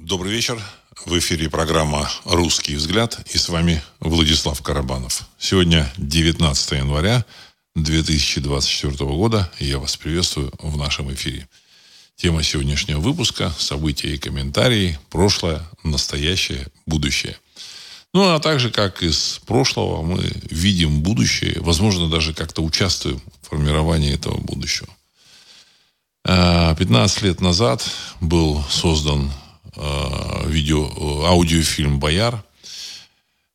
Добрый вечер. В эфире программа «Русский взгляд» и с вами Владислав Карабанов. Сегодня 19 января 2024 года, и я вас приветствую в нашем эфире. Тема сегодняшнего выпуска – события и комментарии, прошлое, настоящее, будущее. Ну, а также, как из прошлого, мы видим будущее, возможно, даже как-то участвуем в формировании этого будущего. 15 а, лет назад был создан видео, аудиофильм «Бояр».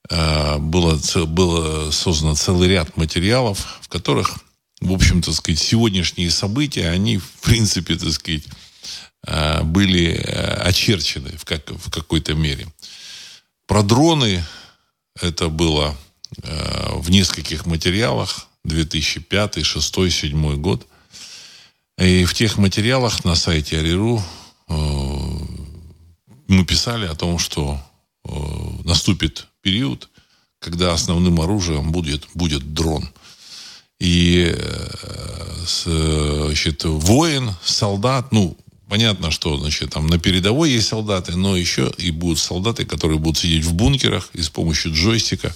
А, было, было создано целый ряд материалов, в которых в общем-то, сказать, сегодняшние события, они, в принципе, так сказать, были э, очерчены в, как, в какой-то мере. Про дроны это было э, в нескольких материалах 2005, 2006, 2007 год. И в тех материалах на сайте Ариру э, мы писали о том, что наступит период, когда основным оружием будет, будет дрон – и э, значит, воин, солдат, ну, понятно, что значит, там на передовой есть солдаты, но еще и будут солдаты, которые будут сидеть в бункерах и с помощью джойстика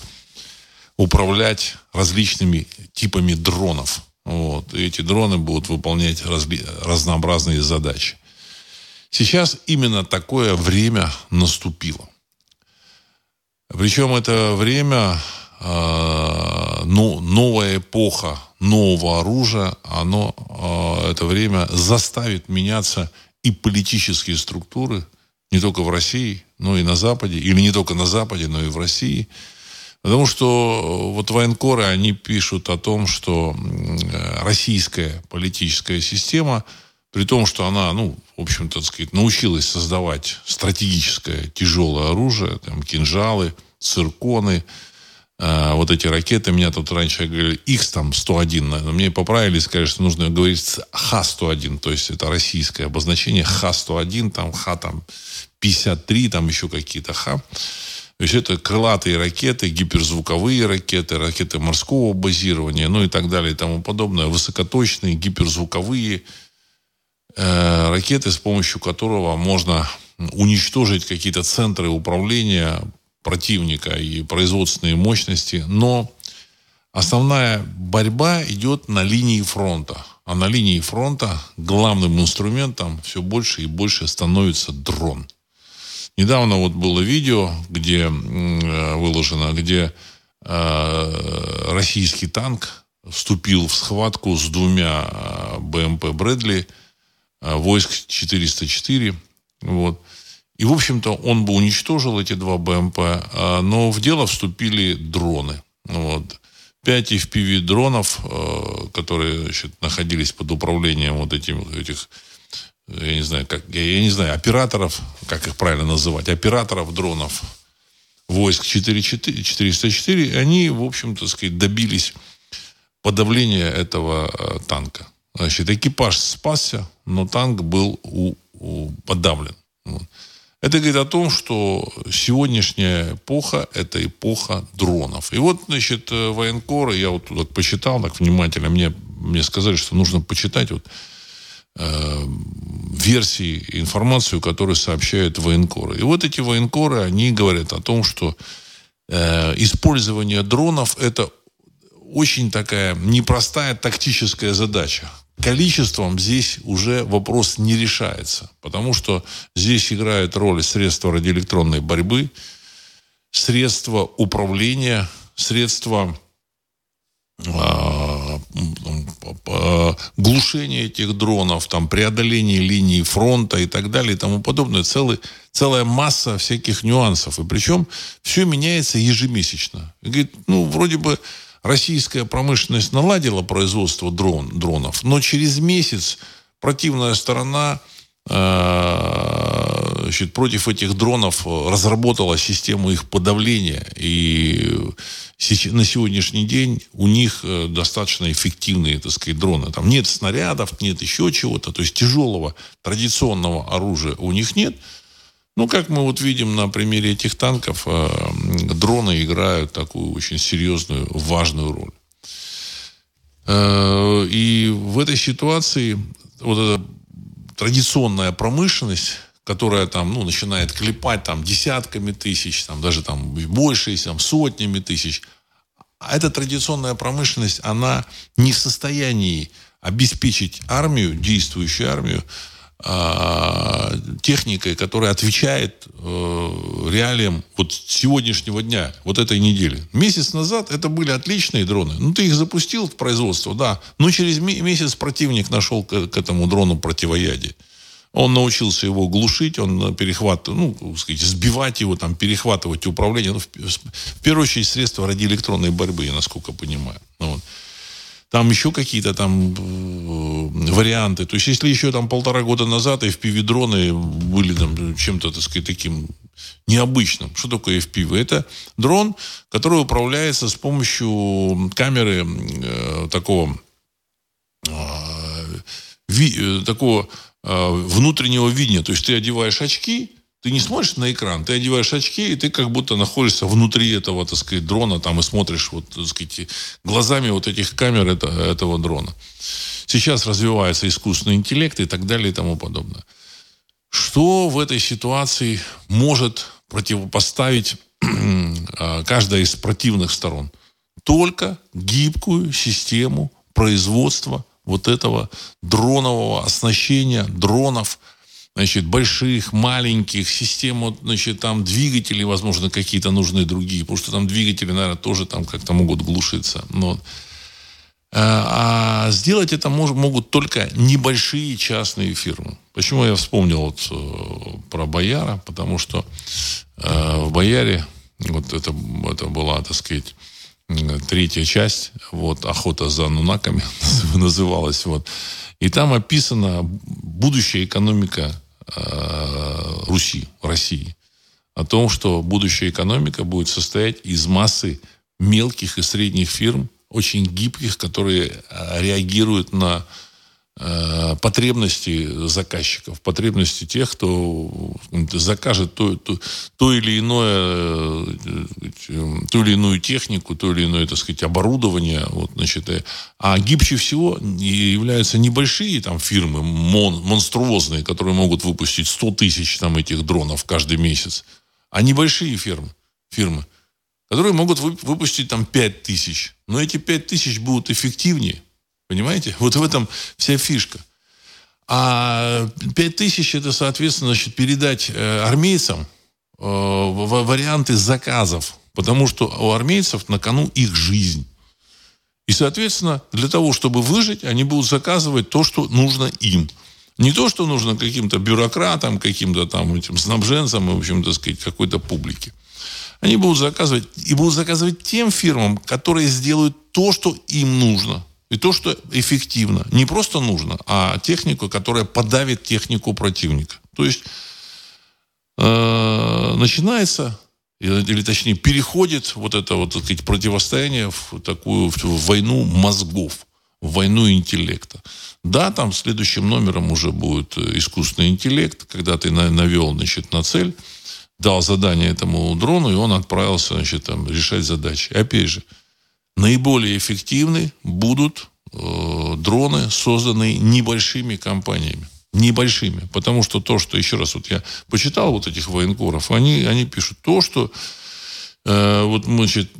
управлять различными типами дронов. Вот. И эти дроны будут выполнять разли... разнообразные задачи. Сейчас именно такое время наступило. Причем это время э, ну, новая эпоха нового оружия, оно, э, это время заставит меняться и политические структуры, не только в России, но и на Западе, или не только на Западе, но и в России. Потому что вот военкоры, они пишут о том, что российская политическая система, при том, что она, ну, в общем-то, сказать, научилась создавать стратегическое тяжелое оружие, там, кинжалы, цирконы, а, вот эти ракеты, меня тут раньше говорили X там 101, но мне поправили, сказали, что нужно говорить Х-101, то есть это российское обозначение Х-101, там Х там 53, там еще какие-то Х. То есть это крылатые ракеты, гиперзвуковые ракеты, ракеты морского базирования, ну и так далее и тому подобное, высокоточные гиперзвуковые э, ракеты, с помощью которого можно уничтожить какие-то центры управления противника и производственные мощности, но основная борьба идет на линии фронта. А на линии фронта главным инструментом все больше и больше становится дрон. Недавно вот было видео, где э, выложено, где э, российский танк вступил в схватку с двумя э, БМП Брэдли войск 404. Вот. И, в общем-то, он бы уничтожил эти два БМП, а, но в дело вступили дроны. Вот. Пять FPV дронов, э, которые значит, находились под управлением вот этих, этих я не знаю, как, я не знаю, операторов, как их правильно называть, операторов дронов войск 404, 404, они, в общем-то, сказать, добились подавления этого э, танка. Значит, экипаж спасся, но танк был у, у, подавлен. Вот. Это говорит о том, что сегодняшняя эпоха – это эпоха дронов. И вот, значит, э, военкоры, я вот тут посчитал так внимательно, мне, мне сказали, что нужно почитать вот, э, версии, информацию, которую сообщают военкоры. И вот эти военкоры, они говорят о том, что э, использование дронов – это очень такая непростая тактическая задача количеством здесь уже вопрос не решается, потому что здесь играют роль средства радиоэлектронной борьбы, средства управления, средства а, глушения этих дронов, там, преодоление линии фронта и так далее и тому подобное. Целый, целая масса всяких нюансов. И причем все меняется ежемесячно. И говорит, ну, вроде бы российская промышленность наладила производство дрон, дронов, но через месяц противная сторона э, значит, против этих дронов разработала систему их подавления. И на сегодняшний день у них э, достаточно эффективные, так сказать, дроны. Там нет снарядов, нет еще чего-то. То есть тяжелого традиционного оружия у них нет. Ну, как мы вот видим на примере этих танков, э, дроны играют такую очень серьезную, важную роль. Э, и в этой ситуации вот эта традиционная промышленность, которая там, ну, начинает клепать там десятками тысяч, там даже там больше, там сотнями тысяч. А эта традиционная промышленность, она не в состоянии обеспечить армию, действующую армию, техникой, которая отвечает э, реалиям вот сегодняшнего дня, вот этой недели. Месяц назад это были отличные дроны. Ну, ты их запустил в производство, да. Но через месяц противник нашел к, к этому дрону противоядие. Он научился его глушить, он перехватывать, ну, сказать, сбивать его, там, перехватывать управление. Ну, в, в первую очередь, средства радиоэлектронной борьбы, я насколько понимаю. Ну, вот. Там еще какие-то там э, варианты. То есть, если еще там полтора года назад FPV-дроны были там чем-то, так сказать, таким необычным. Что такое FPV? Это дрон, который управляется с помощью камеры э, такого э, ви, э, такого э, внутреннего видения. То есть ты одеваешь очки, ты не смотришь на экран, ты одеваешь очки, и ты как будто находишься внутри этого, так сказать, дрона, там, и смотришь, вот, так сказать, глазами вот этих камер это, этого дрона. Сейчас развивается искусственный интеллект и так далее и тому подобное. Что в этой ситуации может противопоставить а, каждая из противных сторон? Только гибкую систему производства вот этого дронового оснащения, дронов – значит, больших, маленьких, систему, значит, там двигатели, возможно, какие-то нужны другие, потому что там двигатели, наверное, тоже там как-то могут глушиться. Но, а, а сделать это мож, могут только небольшие частные фирмы. Почему я вспомнил вот э, про Бояра? Потому что э, в Бояре вот это, это была, так сказать, третья часть, вот, охота за нунаками называлась, вот. И там описана будущая экономика Руси, России. О том, что будущая экономика будет состоять из массы мелких и средних фирм, очень гибких, которые э, реагируют на Э, потребности заказчиков, потребности тех, кто закажет то, то, то или иное, э, ту или иную технику, то или иное, так сказать, оборудование. Вот, значит, э, а гибче всего являются небольшие там фирмы, мон, монструозные, которые могут выпустить 100 тысяч там этих дронов каждый месяц, а небольшие фирмы, фирмы которые могут выпустить там 5 тысяч. Но эти 5 тысяч будут эффективнее, Понимаете? Вот в этом вся фишка. А 5 тысяч это, соответственно, значит, передать э, армейцам э, варианты заказов. Потому что у армейцев на кону их жизнь. И, соответственно, для того, чтобы выжить, они будут заказывать то, что нужно им. Не то, что нужно каким-то бюрократам, каким-то там этим снабженцам, в общем, так сказать, какой-то публике. Они будут заказывать, и будут заказывать тем фирмам, которые сделают то, что им нужно. И то, что эффективно. Не просто нужно, а технику, которая подавит технику противника. То есть э, начинается, или, точнее переходит вот это вот, так сказать, противостояние в такую в, войну мозгов, в войну интеллекта. Да, там следующим номером уже будет искусственный интеллект, когда ты навел значит, на цель, дал задание этому дрону, и он отправился значит, там, решать задачи. Опять же, наиболее эффективны будут э, дроны, созданные небольшими компаниями. Небольшими. Потому что то, что, еще раз, вот я почитал вот этих военкоров, они, они пишут то, что э, вот, значит,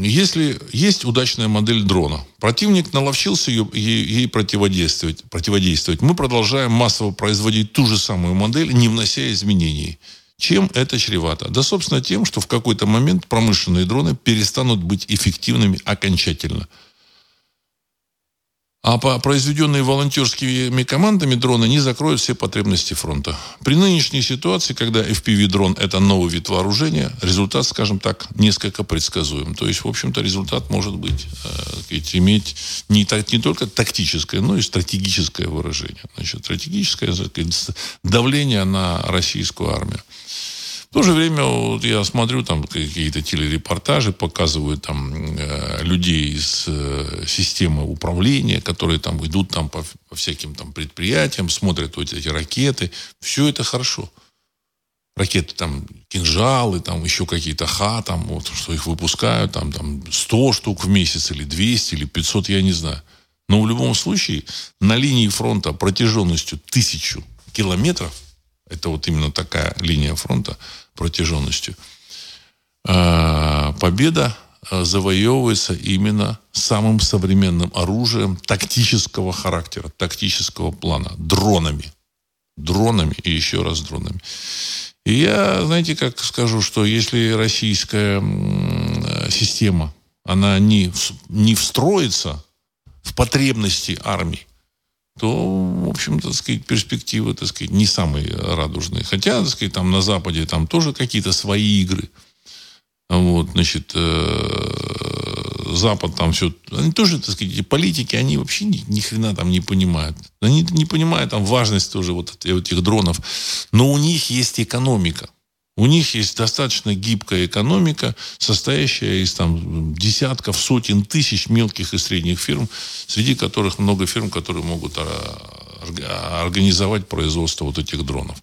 если есть удачная модель дрона, противник наловчился ее, ей, ей противодействовать, противодействовать, мы продолжаем массово производить ту же самую модель, не внося изменений. Чем это чревато? Да, собственно, тем, что в какой-то момент промышленные дроны перестанут быть эффективными окончательно. А произведенные волонтерскими командами дроны не закроют все потребности фронта. При нынешней ситуации, когда FPV-дрон – это новый вид вооружения, результат, скажем так, несколько предсказуем. То есть, в общем-то, результат может быть, э, иметь не, так, не только тактическое, но и стратегическое выражение. Значит, стратегическое давление на российскую армию. В то же время вот я смотрю там какие-то телерепортажи, показывают там э, людей из э, системы управления, которые там идут там по, по всяким там предприятиям, смотрят вот эти ракеты. Все это хорошо. Ракеты там, кинжалы, там еще какие-то ха, там вот, что их выпускают, там, там 100 штук в месяц или 200 или 500, я не знаю. Но в любом случае на линии фронта протяженностью тысячу километров это вот именно такая линия фронта протяженностью, а, победа а, завоевывается именно самым современным оружием тактического характера, тактического плана, дронами. Дронами и еще раз дронами. И я, знаете, как скажу, что если российская система, она не, не встроится в потребности армии, то, в общем-то, так сказать, перспективы, так сказать, не самые радужные. Хотя, так сказать, там на Западе там тоже какие-то свои игры. Вот, значит, э, Запад там все... Они тоже, так сказать, эти политики, они вообще ни, ни хрена там не понимают. Они не понимают там важность тоже вот этих дронов. Но у них есть экономика. У них есть достаточно гибкая экономика, состоящая из там, десятков, сотен тысяч мелких и средних фирм, среди которых много фирм, которые могут а, организовать производство вот этих дронов.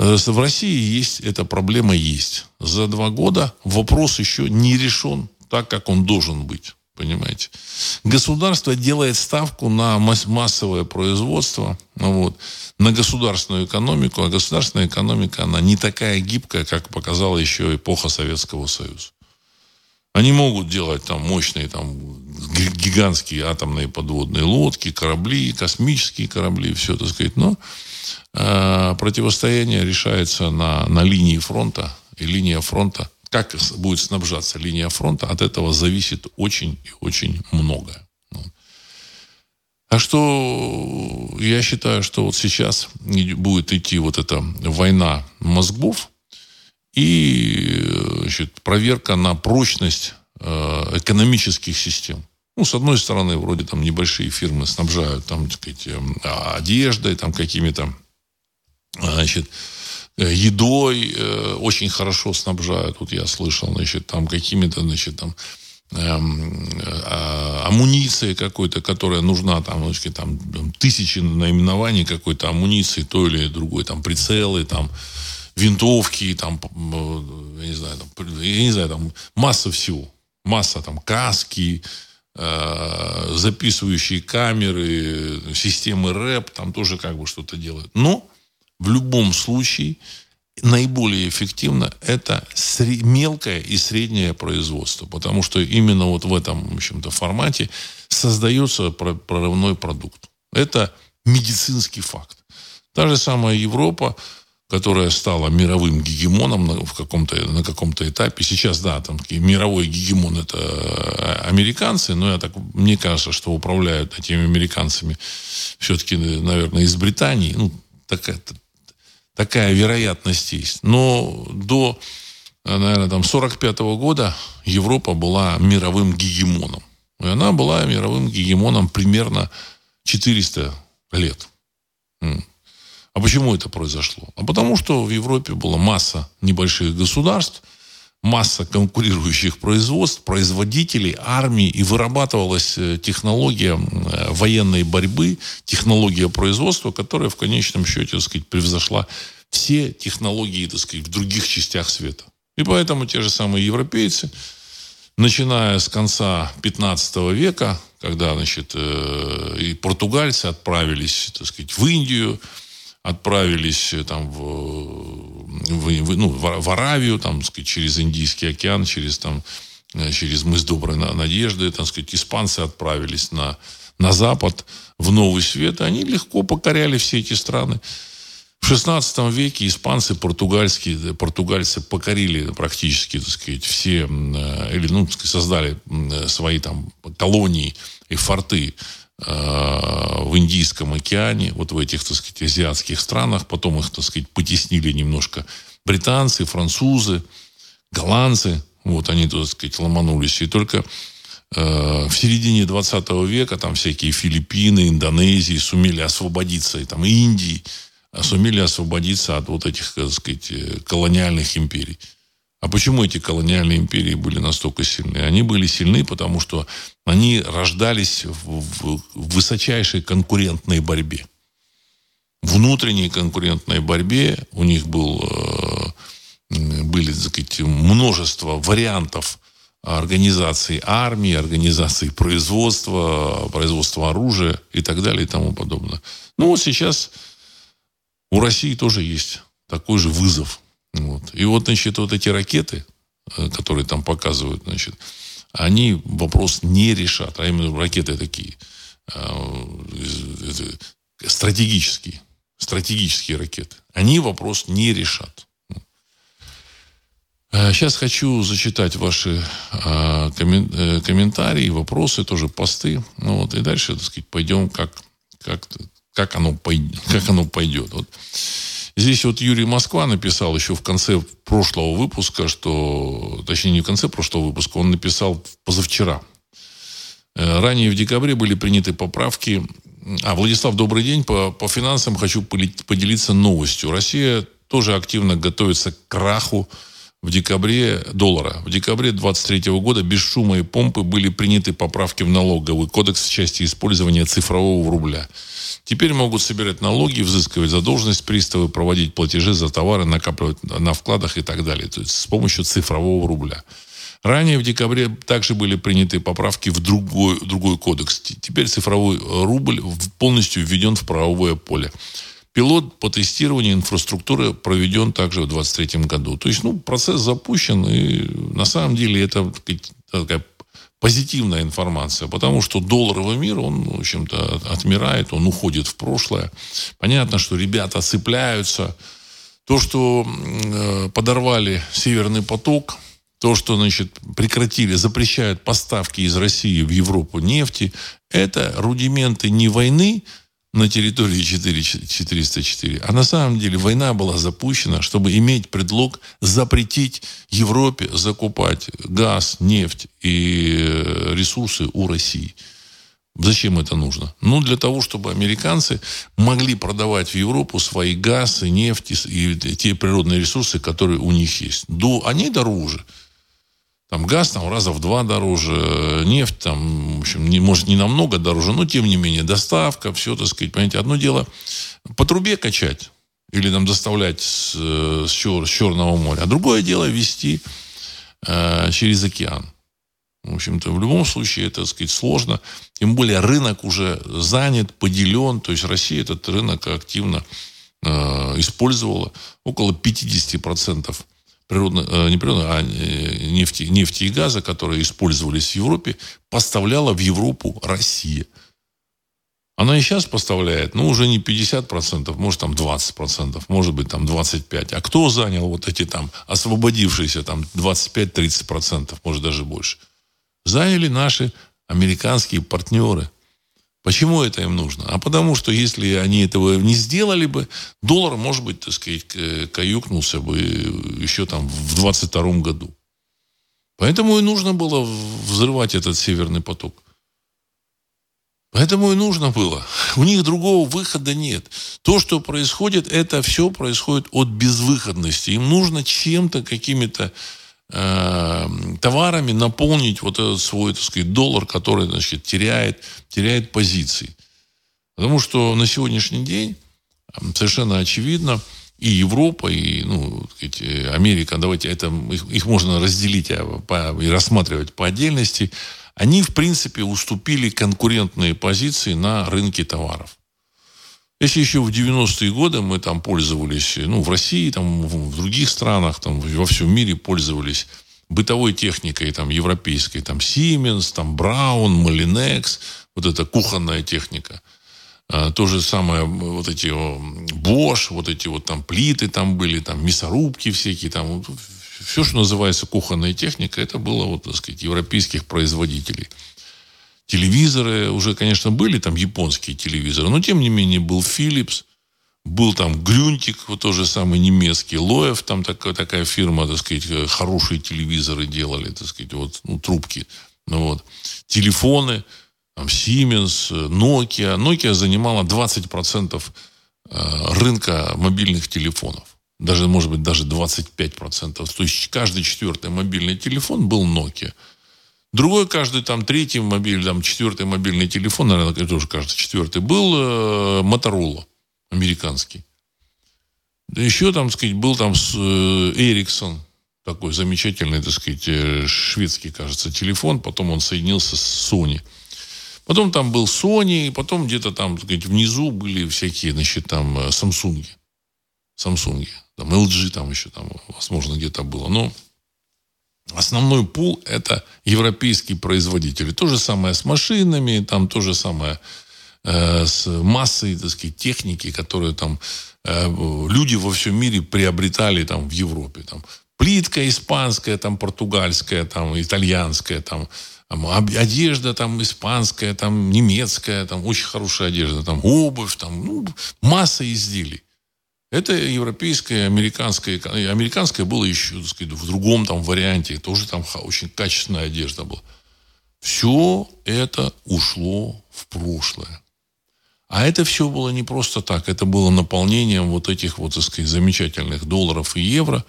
Э, в России есть эта проблема есть. За два года вопрос еще не решен так, как он должен быть. Понимаете? Государство делает ставку на массовое производство, вот, на государственную экономику, а государственная экономика, она не такая гибкая, как показала еще эпоха Советского Союза. Они могут делать там мощные, там, гигантские атомные подводные лодки, корабли, космические корабли, все, так сказать, но э, противостояние решается на, на линии фронта, и линия фронта как будет снабжаться линия фронта, от этого зависит очень и очень многое. А что я считаю, что вот сейчас будет идти вот эта война мозгов и значит, проверка на прочность э, экономических систем. Ну, с одной стороны, вроде там небольшие фирмы снабжают там, так сказать, э, одеждой, там какими-то, значит, Э, едой э, очень хорошо снабжают. Вот я слышал, значит, там какими-то, значит, там эм, э, амуницией какой-то, которая нужна, там, значит, там тысячи наименований какой-то амуниции, той или другой, там, прицелы, там, винтовки, там, э, я не знаю, там, я не знаю, там, масса всего. Масса, там, каски, э, записывающие камеры, системы рэп, там тоже как бы что-то делают. Но в любом случае наиболее эффективно это мелкое и среднее производство, потому что именно вот в этом, в общем-то, формате создается прорывной продукт. Это медицинский факт. Та же самая Европа, которая стала мировым гегемоном на, в каком-то, на каком-то этапе. Сейчас, да, там мировой гегемон это э, американцы, но я так, мне кажется, что управляют этими американцами все-таки, наверное, из Британии. Ну, такая, такая вероятность есть. Но до, наверное, там 45 -го года Европа была мировым гегемоном. И она была мировым гегемоном примерно 400 лет. А почему это произошло? А потому что в Европе была масса небольших государств, масса конкурирующих производств, производителей, армии, и вырабатывалась э, технология э, военной борьбы, технология производства, которая в конечном счете, так сказать, превзошла все технологии, так сказать, в других частях света. И поэтому те же самые европейцы, начиная с конца 15 века, когда, значит, э, и португальцы отправились, так сказать, в Индию, отправились там в, в, в, ну, в Аравию, там, сказать, через Индийский океан, через, там, э, через мыс Доброй Надежды, там, сказать, испанцы отправились на, на запад, в Новый Свет, и они легко покоряли все эти страны. В 16 веке испанцы, португальские, португальцы покорили практически, так сказать, все, э, или, ну, создали свои там колонии и форты Э, в Индийском океане, вот в этих, так сказать, азиатских странах. Потом их, так сказать, потеснили немножко британцы, французы, голландцы. Вот они, так сказать, ломанулись. И только э, в середине 20 века там всякие Филиппины, Индонезии сумели освободиться, и там Индии сумели освободиться от вот этих, так сказать, э, колониальных империй. А почему эти колониальные империи были настолько сильны? Они были сильны, потому что они рождались в, высочайшей конкурентной борьбе. Внутренней конкурентной борьбе у них был, э, были так сказать, множество вариантов организации армии, организации производства, производства оружия и так далее и тому подобное. Ну вот сейчас у России тоже есть такой же вызов. Вот. И вот, значит, вот эти ракеты, э, которые там показывают, значит, они вопрос не решат. А именно ракеты такие э, стратегические. Стратегические ракеты. Они вопрос не решат. Сейчас э, хочу зачитать ваши э, комментарии, вопросы, тоже посты. Ну, вот, и дальше, так сказать, пойдем, как, как, как, оно, как оно пойдет. Вот. Здесь вот Юрий Москва написал еще в конце прошлого выпуска, что, точнее, не в конце прошлого выпуска, он написал позавчера. Э, ранее в декабре были приняты поправки. А, Владислав, добрый день. По, по финансам хочу поделиться новостью. Россия тоже активно готовится к краху в декабре доллара. В декабре 2023 года без шума и помпы были приняты поправки в налоговый кодекс в части использования цифрового рубля. Теперь могут собирать налоги, взыскивать задолженность приставы, проводить платежи за товары, накапливать на вкладах и так далее. То есть с помощью цифрового рубля. Ранее в декабре также были приняты поправки в другой, другой кодекс. Теперь цифровой рубль полностью введен в правовое поле. Пилот по тестированию инфраструктуры проведен также в 2023 году. То есть, ну, процесс запущен, и на самом деле это такая позитивная информация, потому что долларовый мир, он, в общем-то, отмирает, он уходит в прошлое. Понятно, что ребята цепляются. То, что э, подорвали Северный поток, то, что, значит, прекратили, запрещают поставки из России в Европу нефти, это рудименты не войны, на территории 4, 404. А на самом деле война была запущена, чтобы иметь предлог запретить Европе закупать газ, нефть и э, ресурсы у России. Зачем это нужно? Ну, для того, чтобы американцы могли продавать в Европу свои газ и нефть и те природные ресурсы, которые у них есть. До, они дороже. Там газ там раза в два дороже, нефть там, в общем, не, может, не намного дороже, но тем не менее доставка, все, так сказать, понимаете, одно дело по трубе качать или там доставлять с, с, чер, с Черного моря, а другое дело вести э, через океан. В общем-то, в любом случае это, так сказать, сложно. Тем более рынок уже занят, поделен. То есть Россия этот рынок активно э, использовала. Около 50% природно, э, не природно, а э, нефти, нефти и газа, которые использовались в Европе, поставляла в Европу Россия. Она и сейчас поставляет, ну, уже не 50%, может, там 20%, может быть, там 25%. А кто занял вот эти там освободившиеся там 25-30%, может, даже больше? Заняли наши американские партнеры – Почему это им нужно? А потому что если они этого не сделали бы, доллар, может быть, так сказать, каюкнулся бы еще там в 22 году. Поэтому и нужно было взрывать этот северный поток. Поэтому и нужно было. У них другого выхода нет. То, что происходит, это все происходит от безвыходности. Им нужно чем-то, какими-то Э, товарами наполнить вот этот свой, так сказать, доллар, который, значит, теряет, теряет позиции. Потому что на сегодняшний день совершенно очевидно, и Европа, и ну, сказать, Америка, давайте это, их, их можно разделить а, по, и рассматривать по отдельности, они, в принципе, уступили конкурентные позиции на рынке товаров. Если еще в 90-е годы мы там пользовались, ну, в России, там, в других странах, там, во всем мире пользовались бытовой техникой, там, европейской, там, Siemens, там, Braun, Molinex, вот эта кухонная техника. А, то же самое, вот эти Bosch, вот эти вот там плиты там были, там, мясорубки всякие, там, все, что называется кухонная техника, это было, вот, так сказать, европейских производителей. Телевизоры уже, конечно, были там японские телевизоры, но тем не менее был Philips, был там Грюнтик, вот тоже самый немецкий, Лоев, там такая, такая фирма, так сказать, хорошие телевизоры делали, так сказать, вот, ну, трубки. Ну, вот. Телефоны, там, Siemens, Nokia. Nokia занимала 20% э, рынка мобильных телефонов. Даже, может быть, даже 25%. То есть каждый четвертый мобильный телефон был Nokia. Другой, каждый там третий мобиль, там четвертый мобильный телефон, наверное, тоже каждый четвертый, был э, Моторола американский. Да еще там, сказать, был там Эриксон, э, такой замечательный, так сказать, э, шведский, кажется, телефон. Потом он соединился с Sony. Потом там был Sony, потом где-то там, так сказать, внизу были всякие, значит, там, Samsung. Samsung. Там LG там еще, там, возможно, где-то было. Но основной пул – это европейские производители. То же самое с машинами, там то же самое э, с массой, так сказать, техники, которые там э, люди во всем мире приобретали там в Европе. Там, плитка испанская, там португальская, там итальянская, там одежда там испанская, там немецкая, там очень хорошая одежда, там обувь, там ну, масса изделий. Это европейская, американская. Американская была еще, так сказать, в другом там варианте. Тоже там очень качественная одежда была. Все это ушло в прошлое. А это все было не просто так. Это было наполнением вот этих вот, так сказать, замечательных долларов и евро.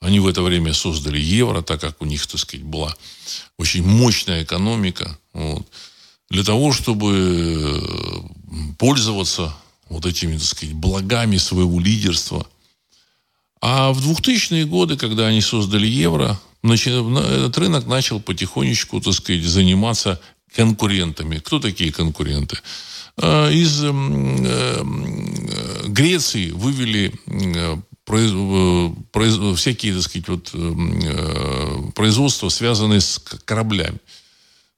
Они в это время создали евро, так как у них, так сказать, была очень мощная экономика. Вот, для того, чтобы пользоваться вот этими, так сказать, благами своего лидерства. А в 2000-е годы, когда они создали евро, этот рынок начал потихонечку, так сказать, заниматься конкурентами. Кто такие конкуренты? А, из э, Греции вывели э, э, всякие, так сказать, вот, производства, связанные с кораблями.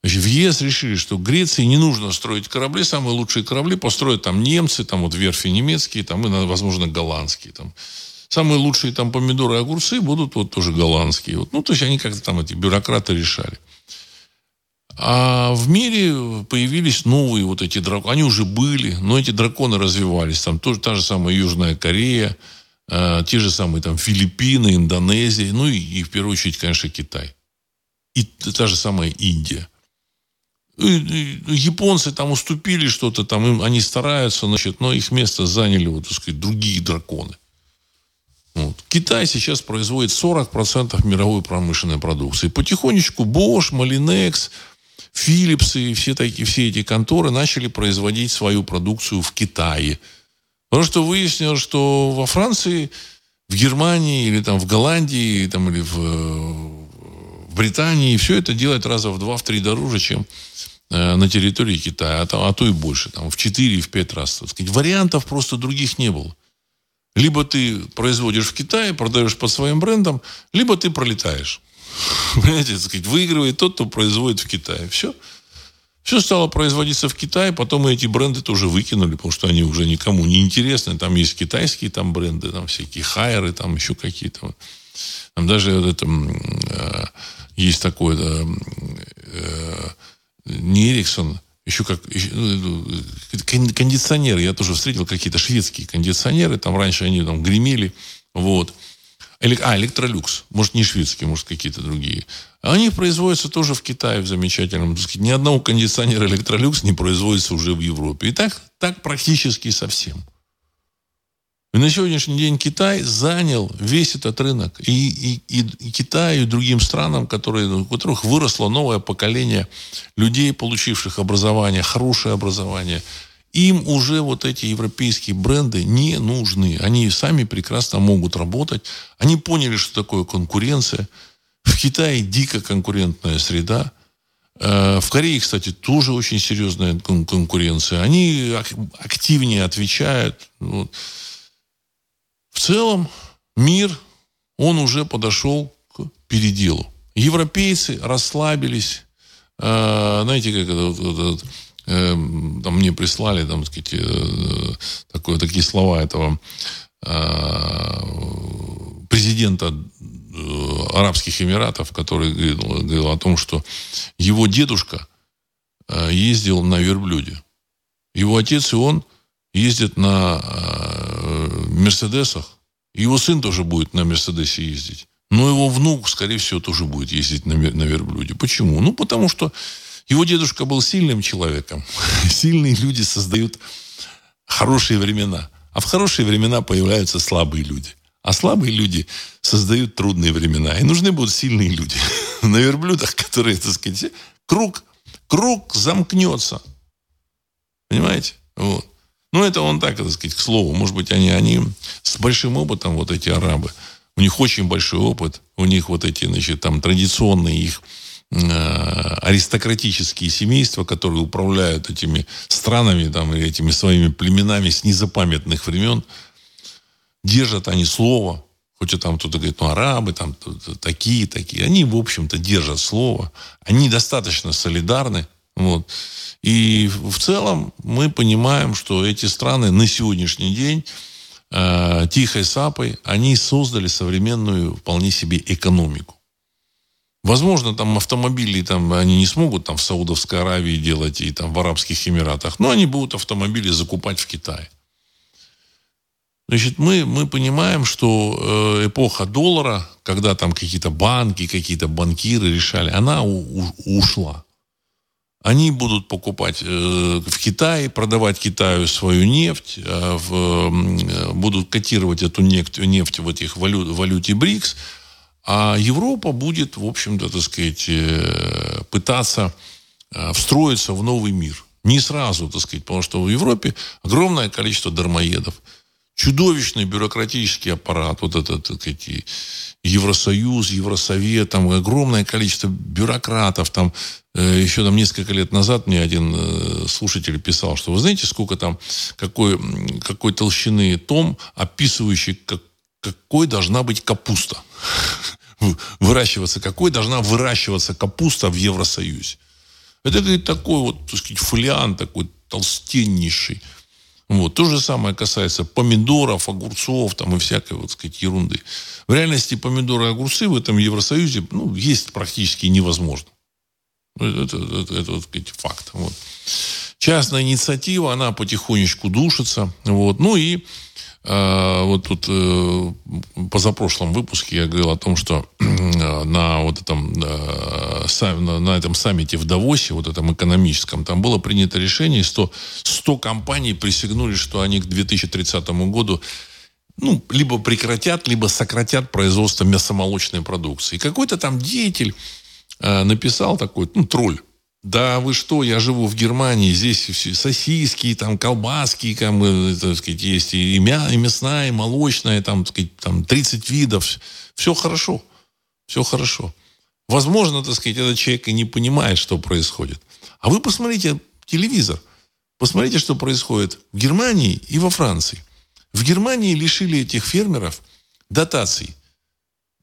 Значит, в ЕС решили, что Греции не нужно строить корабли, самые лучшие корабли построят там немцы, там вот верфи немецкие, там и, возможно, голландские. Там. Самые лучшие там помидоры и огурцы будут вот тоже голландские. Вот. Ну, то есть они как-то там эти бюрократы решали. А в мире появились новые вот эти драконы. Они уже были, но эти драконы развивались. Там тоже та же самая Южная Корея, э, те же самые там Филиппины, Индонезия, ну и, и в первую очередь, конечно, Китай. И та же самая Индия японцы там уступили что-то, там им, они стараются, значит, но их место заняли, вот, так сказать, другие драконы. Вот. Китай сейчас производит 40% мировой промышленной продукции. Потихонечку Bosch, Molinex, Philips и все, такие, все эти конторы начали производить свою продукцию в Китае. Потому что выяснилось, что во Франции, в Германии или там в Голландии там, или в, в Британии все это делает раза в два, в три дороже, чем на территории Китая, а, там, а то и больше, там, в 4 в 5 раз. Так сказать. Вариантов просто других не было. Либо ты производишь в Китае, продаешь под своим брендом, либо ты пролетаешь. Понимаете, так сказать, выигрывает тот, кто производит в Китае. Все. Все стало производиться в Китае, потом эти бренды тоже выкинули, потому что они уже никому не интересны. Там есть китайские там бренды, там всякие хайеры, там еще какие-то. Там даже вот это, э, есть такое э, не Эриксон, еще как ну, кондиционеры. Я тоже встретил какие-то шведские кондиционеры. Там раньше они там гремели. Вот. А, Электролюкс. Может, не шведские, может, какие-то другие. Они производятся тоже в Китае в замечательном. Ни одного кондиционера Электролюкс не производится уже в Европе. И так, так практически совсем. И на сегодняшний день Китай занял весь этот рынок. И, и, и, Китаю, и другим странам, которые, у которых выросло новое поколение людей, получивших образование, хорошее образование, им уже вот эти европейские бренды не нужны. Они сами прекрасно могут работать. Они поняли, что такое конкуренция. В Китае дико конкурентная среда. Э, в Корее, кстати, тоже очень серьезная конкуренция. Они активнее отвечают. Вот. Целом мир, он уже подошел к переделу. Европейцы расслабились. Э, знаете, как это, вот, э, там мне прислали там, сказать, э, такое, такие слова этого э, президента э, Арабских Эмиратов, который говорил, говорил о том, что его дедушка э, ездил на верблюде. Его отец и он ездят на Мерседесах. Его сын тоже будет на Мерседесе ездить. Но его внук, скорее всего, тоже будет ездить на, на верблюде. Почему? Ну, потому что его дедушка был сильным человеком. Сильные люди создают хорошие времена. А в хорошие времена появляются слабые люди. А слабые люди создают трудные времена. И нужны будут сильные люди. На верблюдах, которые, так сказать, круг, круг замкнется. Понимаете? Вот. Ну, это он так, так сказать, к слову. Может быть, они, они с большим опытом, вот эти арабы. У них очень большой опыт. У них вот эти, значит, там традиционные их э, аристократические семейства, которые управляют этими странами, там, или этими своими племенами с незапамятных времен. держат они слово, хоть там кто-то говорит, ну, арабы там такие, такие. Они, в общем-то, держат слово. Они достаточно солидарны. Вот. И в целом мы понимаем, что эти страны на сегодняшний день э, тихой сапой, они создали современную вполне себе экономику. Возможно, там автомобили там, они не смогут там в Саудовской Аравии делать и там в Арабских Эмиратах, но они будут автомобили закупать в Китае. Значит, мы, мы понимаем, что э, эпоха доллара, когда там какие-то банки, какие-то банкиры решали, она у, у, ушла. Они будут покупать э, в Китае, продавать Китаю свою нефть, э, в, э, будут котировать эту нефть, нефть в этих валют, валюте БРИКС, а Европа будет, в общем-то, так сказать, э, пытаться э, встроиться в новый мир. Не сразу, так сказать, потому что в Европе огромное количество дармоедов, чудовищный бюрократический аппарат, вот этот, сказать, Евросоюз, Евросовет, там огромное количество бюрократов, там э, еще там несколько лет назад мне один слушатель писал, что вы знаете, сколько там, какой, какой толщины том, описывающий, как, какой должна быть капуста выращиваться, какой должна выращиваться капуста в Евросоюзе. Это говорит, такой вот, так сказать, фолиант такой толстеннейший. Вот. То же самое касается помидоров, огурцов там, и всякой вот, сказать, ерунды. В реальности помидоры и огурцы в этом Евросоюзе ну, есть практически невозможно. Это, это, это, это сказать, факт. Вот. Частная инициатива, она потихонечку душится. Вот. Ну и вот тут э, позапрошлом выпуске я говорил о том, что на вот этом, э, на этом саммите в Давосе, вот этом экономическом, там было принято решение, 100, 100 компаний присягнули, что они к 2030 году ну, либо прекратят, либо сократят производство мясомолочной продукции. И какой-то там деятель э, написал такой, ну, тролль, да вы что, я живу в Германии, здесь все сосиски, там, колбаски, там, э, так сказать, есть и, мя, и мясная, и молочная, там, так сказать, там 30 видов. Все хорошо. Все хорошо. Возможно, так сказать, этот человек и не понимает, что происходит. А вы посмотрите телевизор. Посмотрите, что происходит в Германии и во Франции. В Германии лишили этих фермеров дотаций.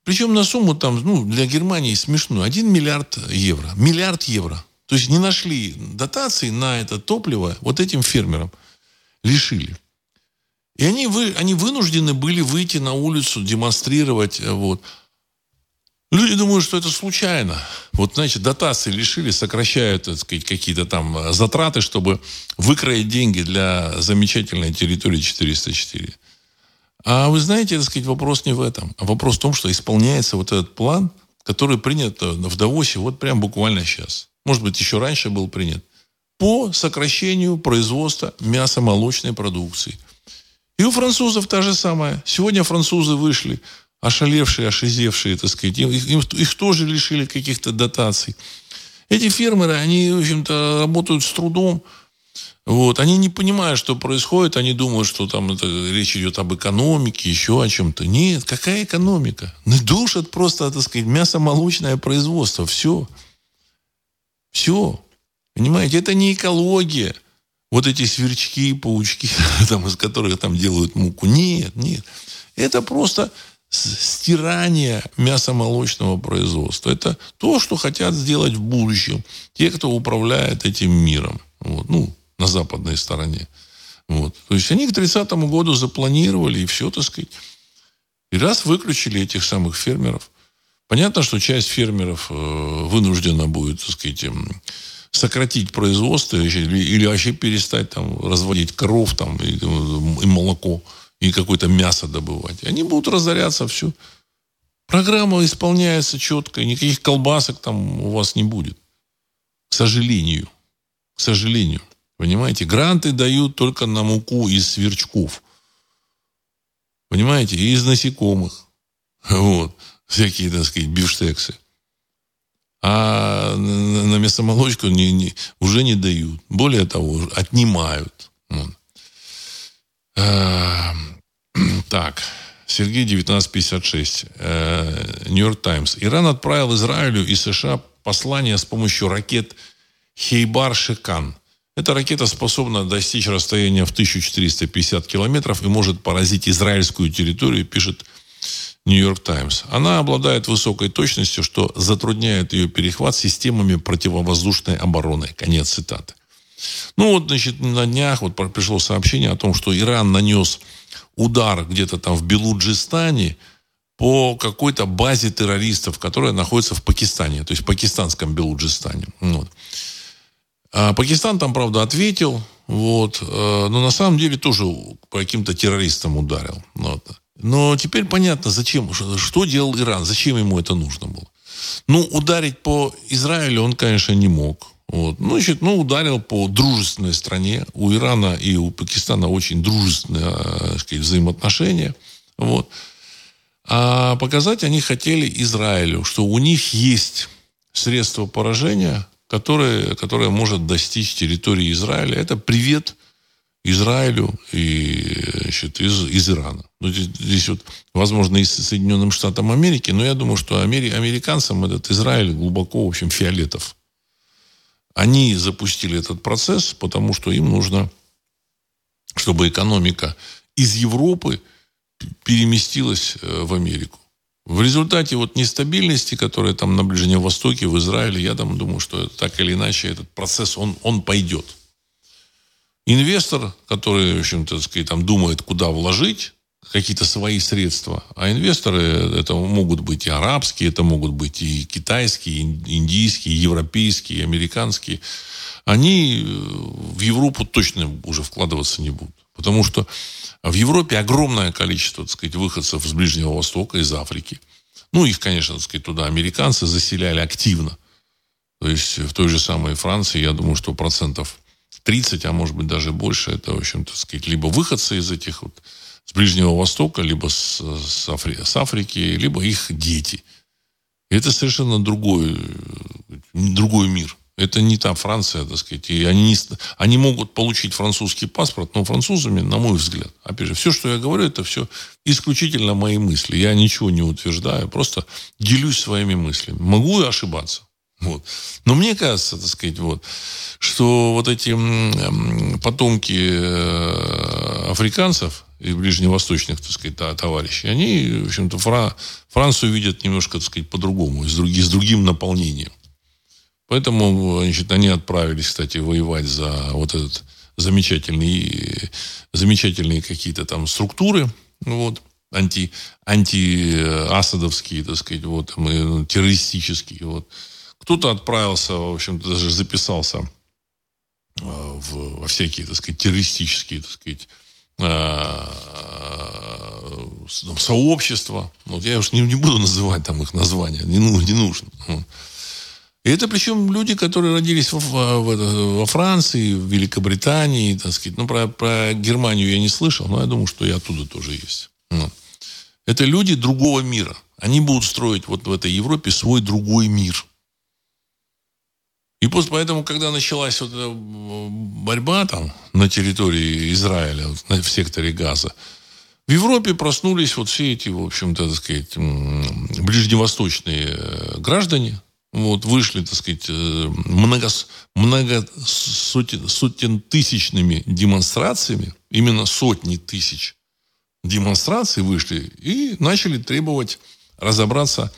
Причем на сумму там, ну, для Германии смешную. 1 миллиард евро. Миллиард евро. То есть не нашли дотации на это топливо вот этим фермерам. Лишили. И они, вы, они вынуждены были выйти на улицу, демонстрировать. Э, вот. Люди думают, что это случайно. Вот, знаете, дотации лишили, сокращают, так сказать, какие-то там э, затраты, чтобы выкроить деньги для замечательной территории 404. А вы знаете, так сказать, вопрос не в этом. А вопрос в том, что исполняется вот этот план, который принят э, в Давосе вот прям буквально сейчас может быть, еще раньше был принят, по сокращению производства мясомолочной продукции. И у французов та же самая. Сегодня французы вышли, ошалевшие, ошизевшие, так сказать, им, их, их тоже лишили каких-то дотаций. Эти фермеры, они, в общем-то, работают с трудом. Вот. Они не понимают, что происходит. Они думают, что там это, речь идет об экономике, еще о чем-то. Нет, какая экономика? Ну, душат просто, так сказать, мясомолочное производство. Все. Понимаете, это не экология. Вот эти сверчки, паучки, там, из которых там делают муку. Нет, нет. Это просто стирание мясомолочного производства. Это то, что хотят сделать в будущем те, кто управляет этим миром. Вот, ну, на западной стороне. Вот. То есть они к 30-му году запланировали, и все, так сказать. И раз выключили этих самых фермеров, Понятно, что часть фермеров э, вынуждена будет, так сказать, эм, сократить производство или, вообще перестать там разводить коров там, и, и молоко, и какое-то мясо добывать. Они будут разоряться, все. Программа исполняется четко, никаких колбасок там у вас не будет. К сожалению. К сожалению. Понимаете? Гранты дают только на муку из сверчков. Понимаете? И из насекомых. Вот всякие, так сказать, бифштексы. А на мясомолочку не, не, уже не дают. Более того, отнимают. А, так, Сергей 1956. Э, Нью-Йорк Таймс. Иран отправил Израилю и США послание с помощью ракет Хейбар-Шекан. Эта ракета способна достичь расстояния в 1450 километров и может поразить израильскую территорию, пишет Нью-Йорк Таймс. Она обладает высокой точностью, что затрудняет ее перехват системами противовоздушной обороны. Конец цитаты. Ну вот, значит, на днях вот пришло сообщение о том, что Иран нанес удар где-то там в Белуджистане по какой-то базе террористов, которая находится в Пакистане, то есть в пакистанском Белуджистане. Вот. А Пакистан там, правда, ответил, вот, э, но на самом деле тоже по каким-то террористам ударил. Вот. Но теперь понятно, зачем, что делал Иран, зачем ему это нужно было. Ну, ударить по Израилю он, конечно, не мог. Вот. Ну, значит, ну, ударил по дружественной стране. У Ирана и у Пакистана очень дружественные э, сказать, взаимоотношения. Вот. А показать они хотели Израилю, что у них есть средства поражения, которое, которое может достичь территории Израиля. Это привет Израилю и значит, из, из Ирана. Ну, здесь, здесь вот, возможно, и Соединенным Штатам Америки, но я думаю, что амери, американцам этот Израиль глубоко, в общем, фиолетов. Они запустили этот процесс, потому что им нужно, чтобы экономика из Европы переместилась э, в Америку. В результате вот нестабильности, которая там на Ближнем Востоке, в Израиле, я там думаю, что так или иначе этот процесс, он, он пойдет. Инвестор, который, в общем-то, сказать, там думает, куда вложить какие-то свои средства, а инвесторы это могут быть и арабские, это могут быть и китайские, и индийские, и европейские, и американские, они э, в Европу точно уже вкладываться не будут. Потому что в Европе огромное количество, так сказать, выходцев с Ближнего Востока, из Африки. Ну, их, конечно, так сказать, туда американцы заселяли активно. То есть в той же самой Франции, я думаю, что процентов 30, а может быть даже больше, это, в общем, так сказать, либо выходцы из этих вот с Ближнего Востока, либо с, с, Афри, с Африки, либо их дети. Это совершенно другой, другой мир. Это не та Франция, так сказать. И они, не, они могут получить французский паспорт, но французами, на мой взгляд, опять же, все, что я говорю, это все исключительно мои мысли. Я ничего не утверждаю, просто делюсь своими мыслями. Могу и ошибаться. Вот. Но мне кажется, так сказать, вот, что вот эти потомки э, африканцев и ближневосточных, так сказать, товарищей, они, в общем-то, Францию видят немножко, так сказать, по-другому, с, с другим наполнением. Поэтому значит, они отправились, кстати, воевать за вот этот замечательный, замечательные какие-то там структуры, вот, анти, антиасадовские, так сказать, вот, ну, террористические, вот. Кто-то отправился, в общем-то, даже записался э, в, во всякие, так сказать, террористические, так сказать, э, сообщества. Вот я уж не, не буду называть там их названия, не, не нужно. И это причем люди, которые родились во, во, во Франции, в Великобритании, так сказать. Ну, про, про Германию я не слышал, но я думаю, что и оттуда тоже есть. Ну. Это люди другого мира. Они будут строить вот в этой Европе свой другой мир. И после, поэтому, когда началась вот эта борьба там на территории Израиля, в секторе Газа, в Европе проснулись вот все эти, в общем-то, так сказать, ближневосточные э, граждане, вот, вышли, так сказать, э, много, много сотен, сотен тысячными демонстрациями, именно сотни тысяч демонстраций вышли и начали требовать разобраться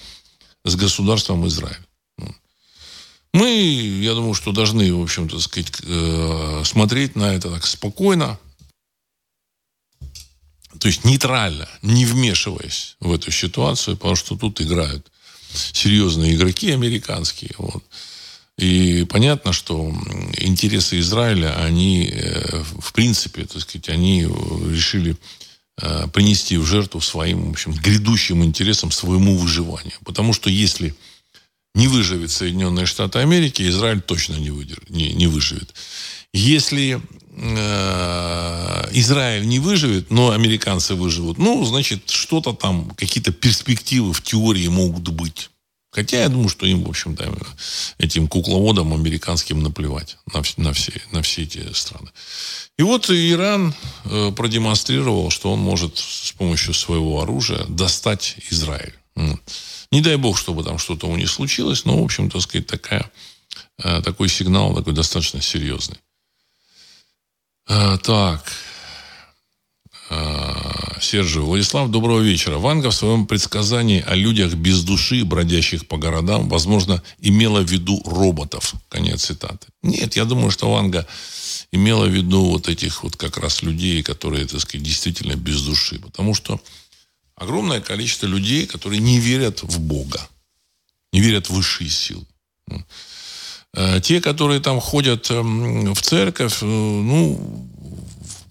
с государством Израиль. Мы, я думаю, что должны, в общем-то, сказать, э, смотреть на это так спокойно, то есть нейтрально, не вмешиваясь в эту ситуацию, потому что тут играют серьезные игроки американские. Вот. И понятно, что интересы Израиля, они, э, в принципе, так сказать, они решили э, принести в жертву своим, в общем, грядущим интересам, своему выживанию. Потому что если не выживет Соединенные Штаты Америки, Израиль точно не, выдер, не, не выживет. Если э, Израиль не выживет, но американцы выживут, ну, значит, что-то там, какие-то перспективы в теории могут быть. Хотя я думаю, что им, в общем-то, этим кукловодам американским наплевать на, на, все, на все эти страны. И вот Иран э, продемонстрировал, что он может с помощью своего оружия достать Израиль. Не дай бог, чтобы там что-то у них случилось, но, в общем, так сказать, такая, э, такой сигнал такой достаточно серьезный. А, так. А, Сержу. Владислав, доброго вечера. Ванга в своем предсказании о людях без души, бродящих по городам, возможно, имела в виду роботов. Конец цитаты. Нет, я думаю, что Ванга имела в виду вот этих вот как раз людей, которые, так сказать, действительно без души. Потому что огромное количество людей, которые не верят в Бога, не верят в высшие силы. Э, те, которые там ходят эм, в церковь, э, ну,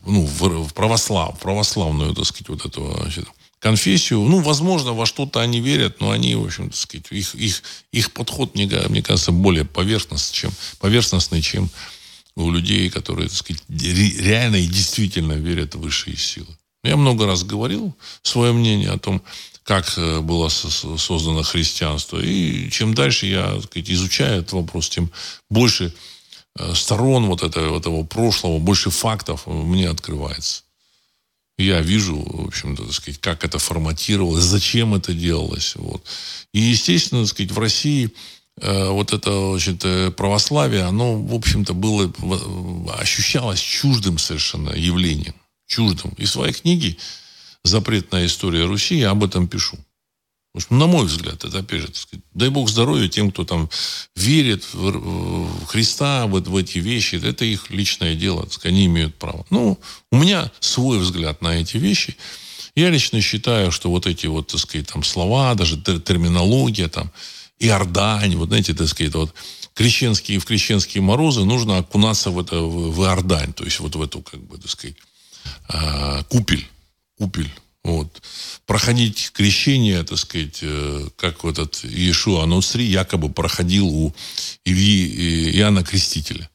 ну в, православ, православную, так сказать, вот эту значит, конфессию, ну, возможно, во что-то они верят, но они, в общем, так сказать, их, их, их подход, мне, мне кажется, более поверхностный, чем, поверхностный, чем у людей, которые, так сказать, реально и действительно верят в высшие силы. Я много раз говорил свое мнение о том, как э, было создано христианство. И чем дальше я сказать, изучаю этот вопрос, тем больше э, сторон вот этого, этого прошлого, больше фактов мне открывается. Я вижу, в общем-то, так сказать, как это форматировалось, зачем это делалось. Вот. И, естественно, так сказать, в России э, вот это значит, православие, оно, в общем-то, было, ощущалось чуждым совершенно явлением. Чуждым. И в своей книге запретная история Руси, я об этом пишу. На мой взгляд, это опять же, сказать, дай бог здоровья тем, кто там верит в Христа, вот в эти вещи. Это их личное дело, сказать, они имеют право. Ну, у меня свой взгляд на эти вещи. Я лично считаю, что вот эти вот, так сказать, там слова, даже терминология, там, Иордань, вот знаете, так сказать, вот крещенские, в крещенские морозы нужно окунаться в это, в Иордань, то есть вот в эту, как бы, так сказать, а, купель купель. Вот. Проходить крещение, так сказать, э, как вот этот Иешуа Нуцри якобы проходил у Ильи э, Иоанна Крестителя.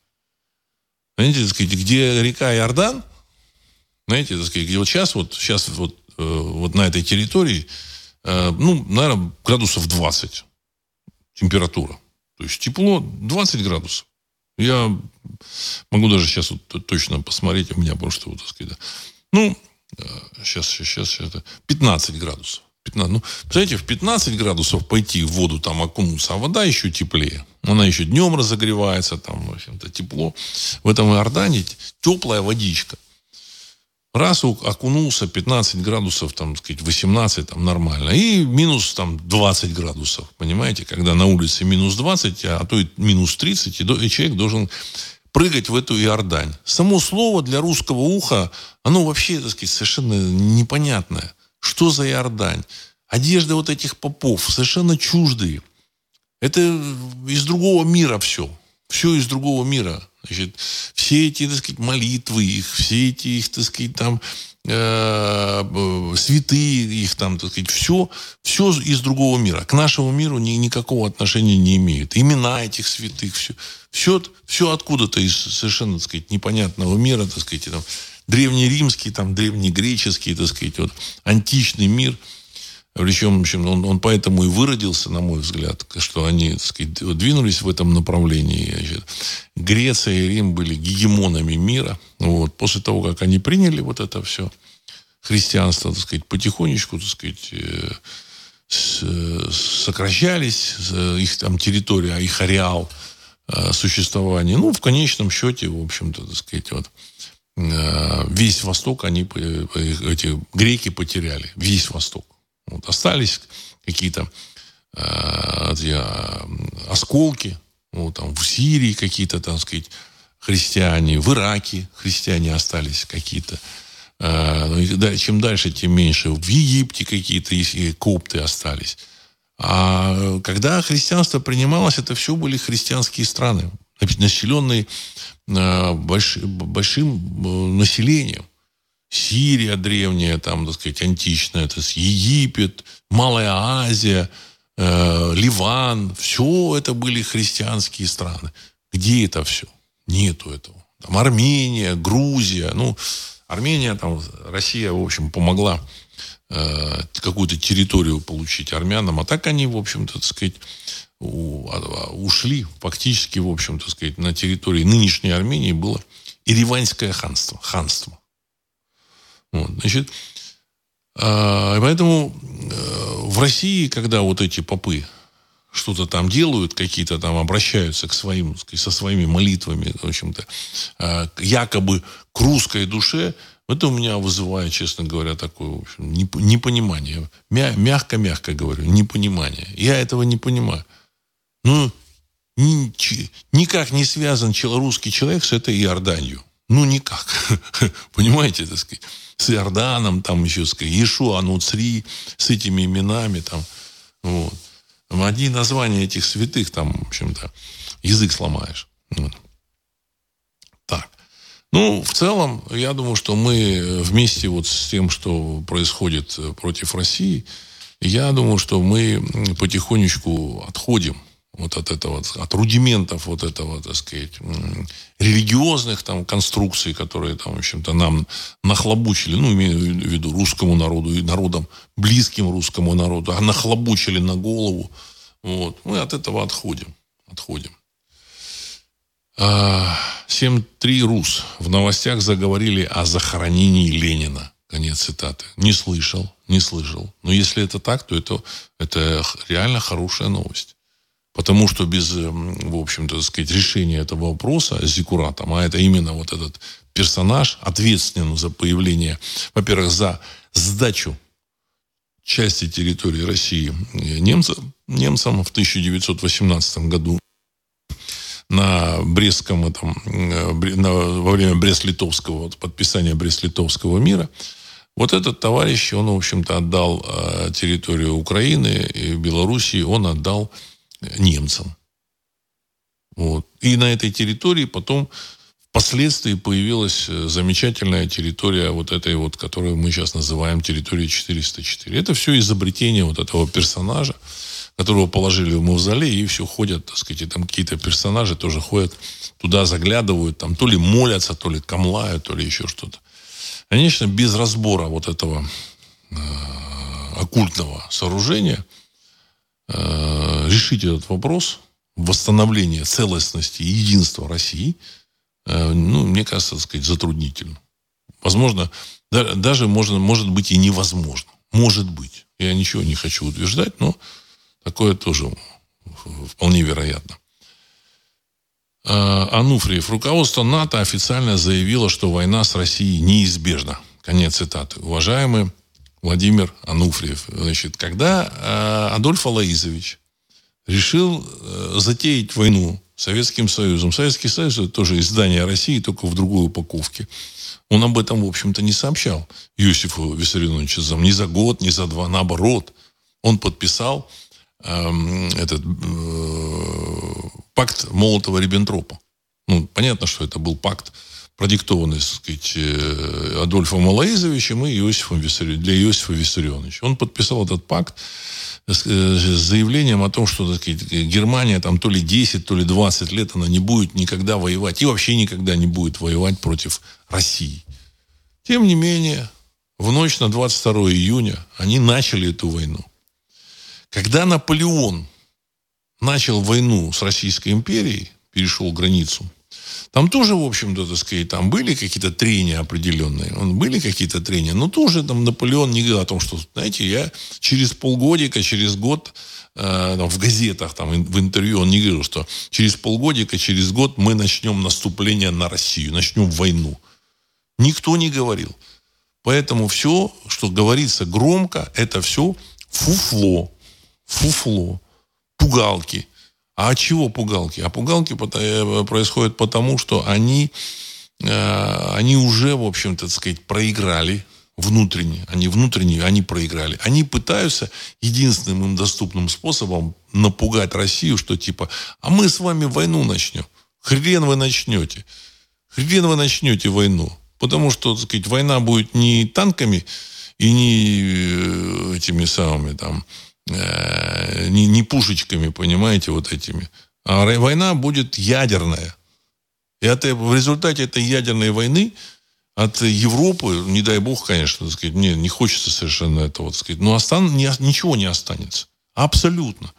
Знаете, так сказать, где река Иордан, знаете, так сказать, где вот сейчас, вот, сейчас вот, э, вот на этой территории, ну, наверное, градусов 20 температура. То есть тепло 20 градусов. Я могу даже сейчас вот точно посмотреть, у меня просто, вот, так сказать, да. ну, сейчас, сейчас, сейчас, 15 градусов. 15, ну, представляете, в 15 градусов пойти в воду там окунуться, а вода еще теплее. Она еще днем разогревается, там, в общем-то, тепло. В этом Иордане теплая водичка. Раз окунулся, 15 градусов, там, сказать, 18, там, нормально. И минус, там, 20 градусов, понимаете? Когда на улице минус 20, а то и минус 30, и человек должен прыгать в эту Иордань. Само слово для русского уха, оно вообще, так сказать, совершенно непонятное. Что за Иордань? Одежда вот этих попов совершенно чуждые. Это из другого мира все. Все из другого мира. Значит, все эти, так сказать, молитвы их, все эти их, так сказать, там, э, святые их там, так сказать, все, все из другого мира. К нашему миру ни, никакого отношения не имеет. Имена этих святых, все, все, все откуда-то из совершенно, так сказать, непонятного мира, так сказать, там, древнеримский, там, древнегреческий, так сказать, вот, античный мир. Причем, общем, он, он поэтому и выродился, на мой взгляд, что они, так сказать, двинулись в этом направлении. Значит, Греция и Рим были гегемонами мира. Вот. После того, как они приняли вот это все христианство, так сказать, потихонечку, так сказать, э, сокращались, их там территория, их ареал – Э, существования. Ну, в конечном счете, в общем-то, так сказать, вот, э, весь Восток они, эти греки потеряли. Весь Восток. Вот, остались какие-то э, эти, осколки, ну, там, в Сирии какие-то, так сказать, христиане, в Ираке христиане остались какие-то. Ну, чем дальше, тем меньше. В Египте какие-то копты остались. А когда христианство принималось, это все были христианские страны, населенные э, больш, большим э, населением. Сирия древняя, там, так сказать, античная, это Египет, Малая Азия, э, Ливан. Все это были христианские страны. Где это все? Нету этого. Там Армения, Грузия. Ну, Армения, там, Россия, в общем, помогла Э, какую-то территорию получить армянам. А так они, в общем-то, так сказать, а, а, ушли фактически, в общем-то, сказать, на территории нынешней Армении было Ереванское ханство. ханство. Вот, значит, а, поэтому э, в России, когда вот эти попы что-то там делают, какие-то там обращаются к своим, со своими молитвами, в общем-то, э, якобы к русской душе, это у меня вызывает, честно говоря, такое в общем, непонимание. Мягко-мягко говорю, непонимание. Я этого не понимаю. Ну, никак не связан русский человек с этой Иорданью. Ну, никак. Понимаете, так сказать, с Иорданом, там еще, сказать, Иешуа Нуцри, с этими именами, там, вот. Одни названия этих святых, там, в общем-то, язык сломаешь. Так. Ну, в целом, я думаю, что мы вместе вот с тем, что происходит против России, я думаю, что мы потихонечку отходим вот от этого, от рудиментов вот этого, так сказать, религиозных там конструкций, которые там, в общем-то, нам нахлобучили, ну, имею в виду русскому народу и народам, близким русскому народу, а нахлобучили на голову. Вот. Мы от этого отходим. Отходим. 7.3 РУС. В новостях заговорили о захоронении Ленина. Конец цитаты. Не слышал, не слышал. Но если это так, то это, это реально хорошая новость. Потому что без, эм, в общем-то, так сказать, решения этого вопроса с Зикуратом, а это именно вот этот персонаж, ответственный за появление, во-первых, за сдачу части территории России немцам, немцам в 1918 году на Брестском этом, э, на, во время Брест-Литовского, вот, подписания Брест-Литовского мира, вот этот товарищ, он, в общем-то, отдал э, территорию Украины и Белоруссии, он отдал немцам. Вот. И на этой территории потом впоследствии появилась э, замечательная территория вот этой вот, которую мы сейчас называем территорией 404. Это все изобретение вот этого персонажа, которого положили в мавзолей, и все ходят, так сказать, и там какие-то персонажи тоже ходят, туда заглядывают, там то ли молятся, то ли камлают, то ли еще что-то. Конечно, без разбора вот этого э, оккультного сооружения – Э, решить этот вопрос восстановления целостности и единства России, э, ну, мне кажется, так сказать, затруднительно. Возможно, даже можно, может быть и невозможно. Может быть. Я ничего не хочу утверждать, но такое тоже вполне вероятно. Э, Ануфриев. Руководство НАТО официально заявило, что война с Россией неизбежна. Конец цитаты. Уважаемые Владимир Ануфриев. Значит, когда э, Адольф Алаизович решил э, затеять войну Советским Союзом, Советский Союз это тоже издание России, только в другой упаковке. Он об этом, в общем-то, не сообщал Юсифу Виссарионовичу ни за год, ни за два. Наоборот, он подписал э, этот э, пакт Молотова-Риббентропа. Ну, понятно, что это был пакт продиктованный, так сказать, э, Адольфом Малаизовичем и Иосифом Виссарион, для Иосифа Виссарионовича. Он подписал этот пакт э, с заявлением о том, что так сказать, Германия там то ли 10, то ли 20 лет она не будет никогда воевать и вообще никогда не будет воевать против России. Тем не менее, в ночь на 22 июня они начали эту войну. Когда Наполеон начал войну с Российской империей, перешел границу – там тоже, в общем-то, так сказать, там были какие-то трения определенные. Были какие-то трения. Но тоже там Наполеон не говорил о том, что, знаете, я через полгодика, через год э, там, в газетах, там, в интервью он не говорил, что через полгодика, через год мы начнем наступление на Россию, начнем войну. Никто не говорил. Поэтому все, что говорится громко, это все фуфло. Фуфло. Пугалки. А от чего пугалки? А пугалки э, происходят потому, что они, э, они уже, в общем-то, так сказать, проиграли внутренне. Они внутренне, они проиграли. Они пытаются единственным им доступным способом напугать Россию, что типа, а мы с вами войну начнем. Хрен вы начнете. Хрен вы начнете войну. Потому что, так сказать, война будет не танками и не э, этими самыми там Э, не, не пушечками, понимаете, вот этими. А война будет ядерная. И это, в результате этой ядерной войны от Европы, не дай бог, конечно, так сказать, мне не хочется совершенно этого, так сказать, но остан, не, ничего не останется. Абсолютно.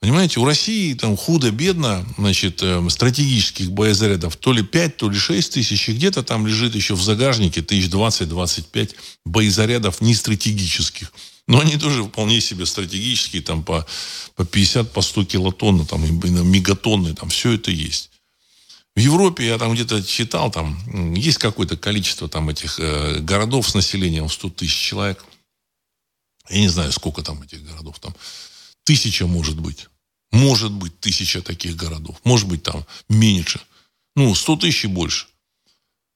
Понимаете, у России там худо-бедно, значит, э, стратегических боезарядов то ли 5, то ли 6 тысяч, и где-то там лежит еще в загажнике тысяч 20-25 боезарядов нестратегических. Но они тоже вполне себе стратегические, там по, по 50, по 100 килотонн, там, мегатонны, там все это есть. В Европе я там где-то читал, там есть какое-то количество там этих э, городов с населением в 100 тысяч человек. Я не знаю, сколько там этих городов. Там тысяча может быть. Может быть тысяча таких городов. Может быть там меньше. Ну, 100 тысяч и больше.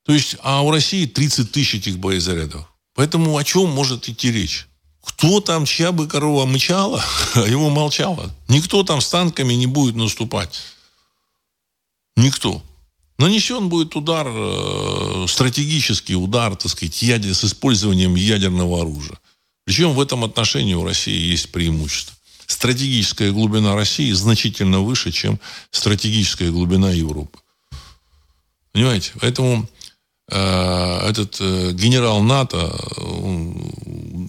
То есть, а у России 30 тысяч этих боезарядов. Поэтому о чем может идти речь? Кто там, чья бы корова мычала, а его молчала. Никто там с танками не будет наступать. Никто. Нанесен будет удар, э, стратегический удар, так сказать, ядер, с использованием ядерного оружия. Причем в этом отношении у России есть преимущество. Стратегическая глубина России значительно выше, чем стратегическая глубина Европы. Понимаете? Поэтому э, этот э, генерал НАТО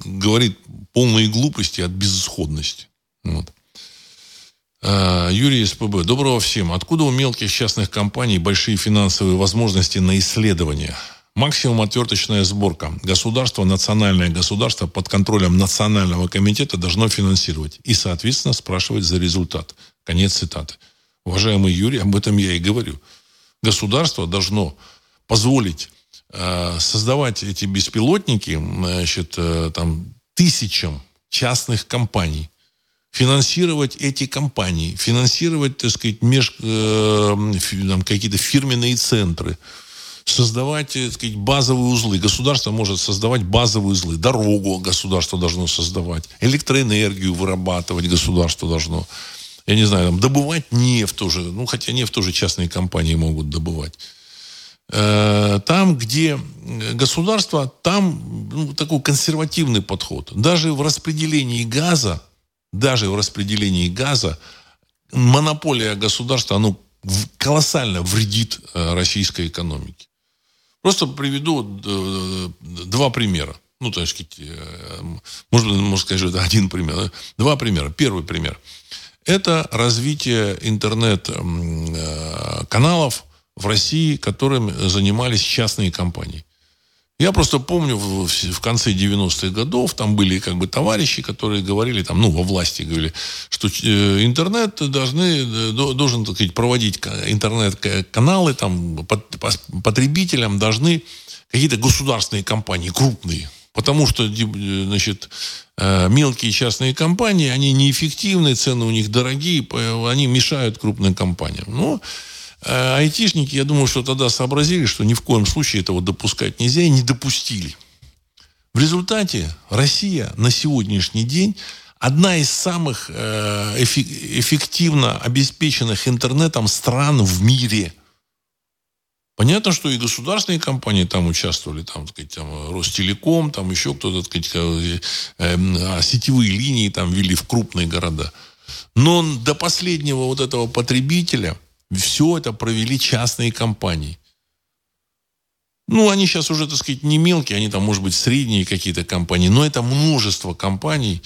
говорит полные глупости от безысходности. Вот. Э, Юрий СПБ. Доброго всем. Откуда у мелких частных компаний большие финансовые возможности на исследования? Максимум отверточная сборка. Государство, национальное государство под контролем национального комитета должно финансировать и, соответственно, спрашивать за результат. Конец цитаты. Уважаемый Юрий, об этом я и говорю. Государство должно позволить э, создавать эти беспилотники значит, э, там, тысячам частных компаний финансировать эти компании, финансировать, так сказать, меж, э, какие-то фирменные центры, создавать, так сказать, базовые узлы. Государство может создавать базовые узлы. Дорогу государство должно создавать. Электроэнергию вырабатывать государство должно. Я не знаю, там, добывать нефть тоже. Ну, хотя нефть тоже частные компании могут добывать. Э, там, где государство, там ну, такой консервативный подход. Даже в распределении газа даже в распределении газа монополия государства, оно колоссально вредит э, российской экономике. Просто приведу э, два примера. Ну, то есть, э, быть, можно сказать, что это один пример. Два примера. Первый пример. Это развитие интернет-каналов в России, которым занимались частные компании. Я просто помню в, конце 90-х годов там были как бы товарищи, которые говорили там, ну, во власти говорили, что э, интернет должны, э, должен, так сказать, проводить интернет-каналы там потребителям должны какие-то государственные компании, крупные. Потому что, э, значит, мелкие частные компании, они неэффективны, цены у них дорогие, они мешают крупным компаниям. Ну, Э, айтишники, я думаю, что тогда сообразили, что ни в коем случае этого допускать нельзя, и не допустили. В результате Россия на сегодняшний день одна из самых э, эффективно обеспеченных интернетом стран в мире. Понятно, что и государственные компании там участвовали, там, так сказать, там, Ростелеком, там еще кто-то, так сказать, э, а сетевые линии там вели в крупные города. Но до последнего вот этого потребителя – все это провели частные компании. Ну, они сейчас уже, так сказать, не мелкие, они там, может быть, средние какие-то компании, но это множество компаний.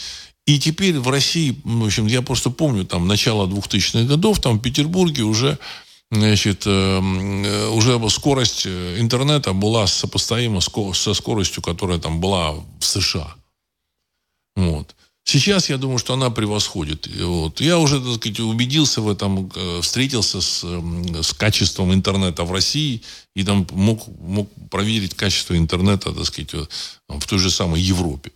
И теперь в России, в общем, я просто помню, там, начало 2000-х годов, там, в Петербурге уже, значит, э, э, уже скорость э, интернета была сопоставима со скоростью, которая там была в США. Вот. Сейчас я думаю, что она превосходит. Вот. Я уже, так сказать, убедился в этом, э, встретился с, с качеством интернета в России и там мог, мог проверить качество интернета, так сказать, в той же самой Европе.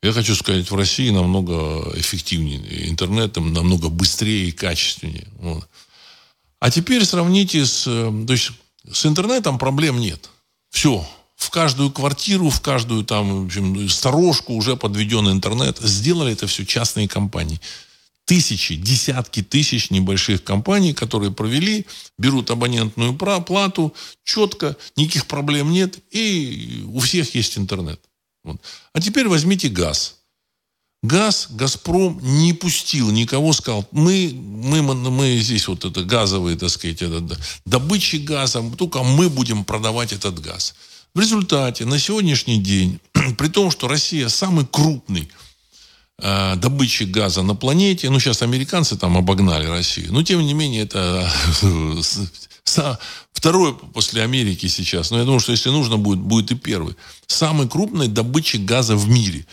Я хочу сказать, в России намного эффективнее интернет, намного быстрее и качественнее. Вот. А теперь сравните с... Э, то есть с интернетом проблем нет. Все, в каждую квартиру, в каждую там, в общем, сторожку уже подведен интернет. Сделали это все частные компании. Тысячи, десятки тысяч небольших компаний, которые провели, берут абонентную плату, четко, никаких проблем нет, и у всех есть интернет. Вот. А теперь возьмите газ. Газ, Газпром не пустил никого, сказал, мы, мы, мы здесь вот это газовые, так сказать, это, добытчик газа, только мы будем продавать этот газ. В результате на сегодняшний день, при том, что Россия самый крупный э, газа на планете, ну сейчас американцы там обогнали Россию, но тем не менее это второй после Америки сейчас, но я думаю, что если нужно будет, будет и первый. Самый крупный добытчик газа в мире.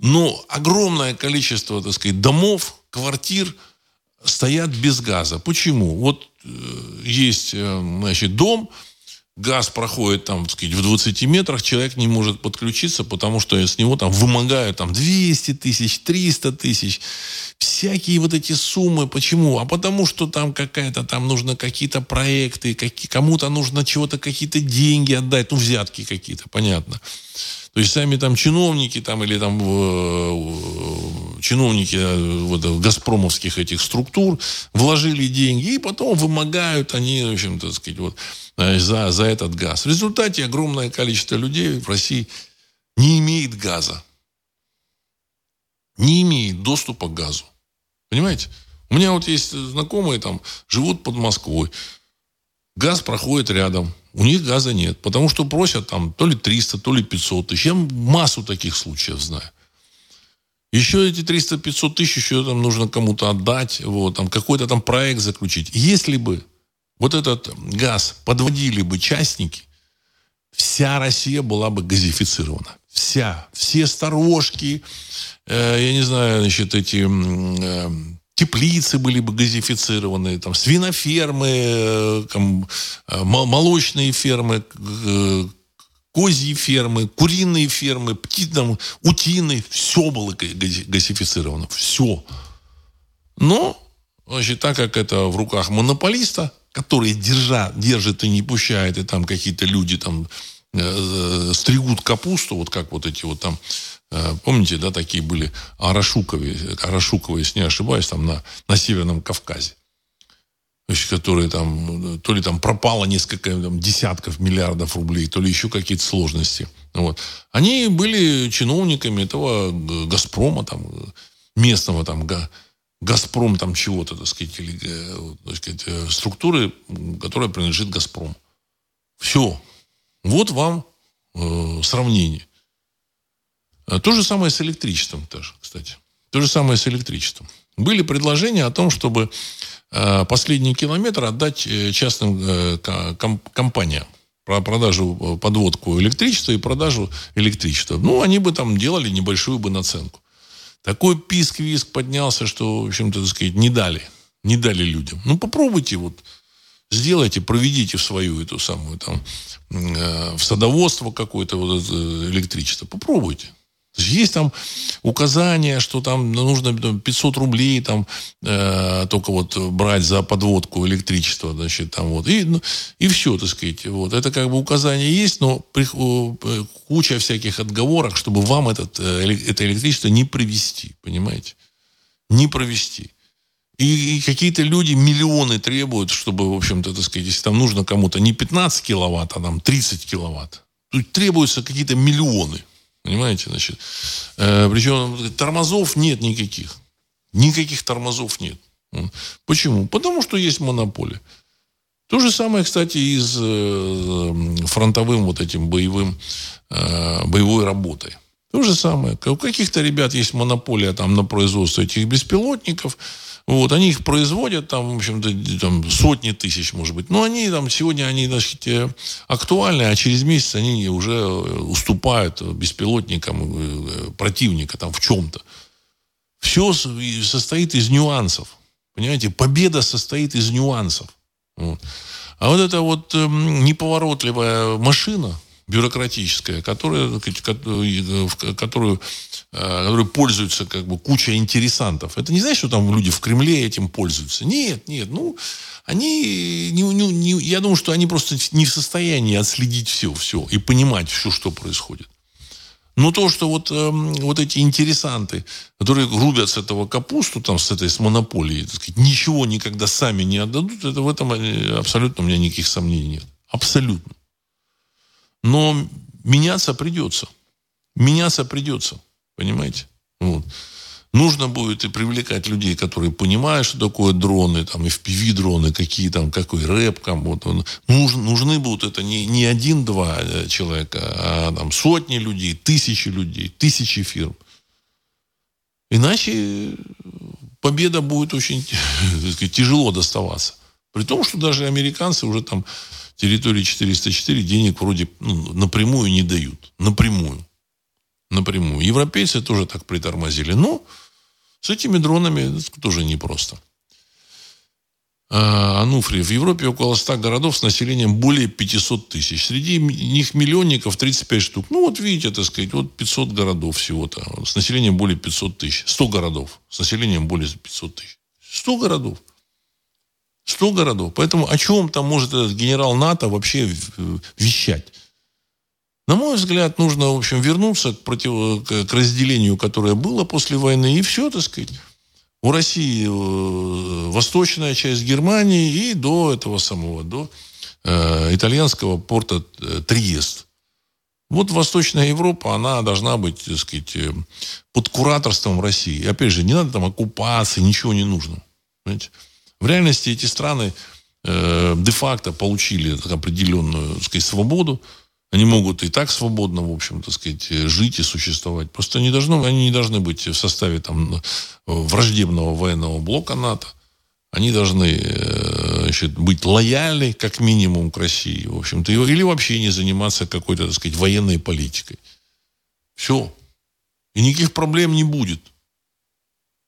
Но огромное количество, так сказать, домов, квартир стоят без газа. Почему? Вот э, есть, э, значит, дом, газ проходит там, так сказать, в 20 метрах, человек не может подключиться, потому что с него там вымогают там 200 тысяч, 300 тысяч, всякие вот эти суммы. Почему? А потому что там какая-то, там нужно какие-то проекты, какие, кому-то нужно чего-то, какие-то деньги отдать, ну, взятки какие-то, понятно. То есть сами там чиновники там или там э, чиновники э, вот, газпромовских этих структур вложили деньги и потом вымогают они, в общем, так сказать, вот, э, за, за этот газ. В результате огромное количество людей в России не имеет газа. Не имеет доступа к газу. Понимаете? У меня вот есть знакомые там, живут под Москвой. Газ проходит рядом. У них газа нет. Потому что просят там то ли 300, то ли 500 тысяч. Я массу таких случаев знаю. Еще эти 300-500 тысяч еще там нужно кому-то отдать. Вот, там какой-то там проект заключить. Если бы вот этот газ подводили бы частники, вся Россия была бы газифицирована. Вся. Все сторожки, э, я не знаю, значит, эти э, теплицы были бы газифицированы, там, свинофермы, э, там, э, молочные фермы, э, козьи фермы, куриные фермы, пти, там, утины, все было газифицировано, все. Но, значит, так как это в руках монополиста, который держа, держит и не пущает, и там какие-то люди там стригут капусту, вот как вот эти вот там помните, да, такие были Арашуковые, Арашуковые, если не ошибаюсь, там на, на Северном Кавказе. Есть, которые там, то ли там пропало несколько там, десятков миллиардов рублей, то ли еще какие-то сложности. Вот. Они были чиновниками этого Газпрома, там, местного там, Газпром там чего-то, так сказать, или, э, так сказать, э, структуры, которая принадлежит Газпрому. Все. Вот вам э, сравнение. А то же самое с электричеством тоже, кстати. То же самое с электричеством. Были предложения о том, чтобы э, последний километр отдать э, частным э, компаниям про продажу, подводку электричества и продажу электричества. Ну, они бы там делали небольшую бы наценку. Такой писк-виск поднялся, что, в общем-то, так сказать, не дали. Не дали людям. Ну, попробуйте вот, сделайте, проведите в свою эту самую там, в садоводство какое-то вот электричество. Попробуйте. Есть там указания, что там нужно 500 рублей там э, только вот брать за подводку электричества, значит, там вот. И, ну, и все, так сказать. Вот. Это как бы указание есть, но при, куча всяких отговорок, чтобы вам этот, э, это электричество не привести, понимаете? Не провести. И, и какие-то люди миллионы требуют, чтобы, в общем-то, так сказать, если там нужно кому-то не 15 киловатт, а там 30 киловатт, тут требуются какие-то миллионы. Понимаете, значит. Э, причем тормозов нет никаких. Никаких тормозов нет. Почему? Потому что есть монополия. То же самое, кстати, и с э, фронтовым вот этим боевым, э, боевой работой. То же самое. У каких-то ребят есть монополия там на производство этих беспилотников – вот, они их производят, там, в общем-то, там, сотни тысяч, может быть. Но они там, сегодня они, значит, э, актуальны, а через месяц они уже э, уступают беспилотникам э, противника там в чем-то. Все состоит из нюансов. Понимаете, победа состоит из нюансов. Вот. А вот эта вот эм, неповоротливая машина, бюрократическая, которая, которую, которую которой пользуются как бы куча интересантов. Это не значит, что там люди в Кремле этим пользуются. Нет, нет. Ну, они, не, не, не, я думаю, что они просто не в состоянии отследить все, все и понимать все, что происходит. Но то, что вот, э, вот эти интересанты, которые рубят с этого капусту, там, с этой с монополией, так сказать, ничего никогда сами не отдадут, это в этом э, абсолютно у меня никаких сомнений нет. Абсолютно. Но меняться придется. Меняться придется. Понимаете? Вот. Нужно будет и привлекать людей, которые понимают, что такое дроны, там, FPV-дроны, какие там, какой рэп, там, вот, он, нужны, нужны будут это не, не один-два э, человека, а там сотни людей, тысячи людей, тысячи фирм. Иначе победа будет очень сказать, тяжело доставаться. При том, что даже американцы уже там территории 404 денег вроде ну, напрямую не дают. Напрямую. напрямую. Европейцы тоже так притормозили. Но с этими дронами тоже непросто. А, Ануфрий. В Европе около 100 городов с населением более 500 тысяч. Среди них миллионников 35 штук. Ну, вот видите, так сказать, вот 500 городов всего-то. С населением более 500 тысяч. 100 городов с населением более 500 тысяч. 100 городов. 100 городов. Поэтому о чем там может этот генерал НАТО вообще вещать? На мой взгляд, нужно, в общем, вернуться к, против... к разделению, которое было после войны, и все, так сказать. У России э, восточная часть Германии и до этого самого, до э, итальянского порта э, Триест. Вот Восточная Европа, она должна быть, так сказать, э, под кураторством России. И опять же, не надо там оккупации, ничего не нужно. Понимаете? В реальности эти страны э, де-факто получили определенную так сказать, свободу. Они могут и так свободно, в общем, так сказать, жить и существовать. Просто не должно, они не должны быть в составе там, враждебного военного блока НАТО. Они должны значит, быть лояльны, как минимум, к России, в общем-то, или вообще не заниматься какой-то, так сказать, военной политикой. Все. И никаких проблем не будет.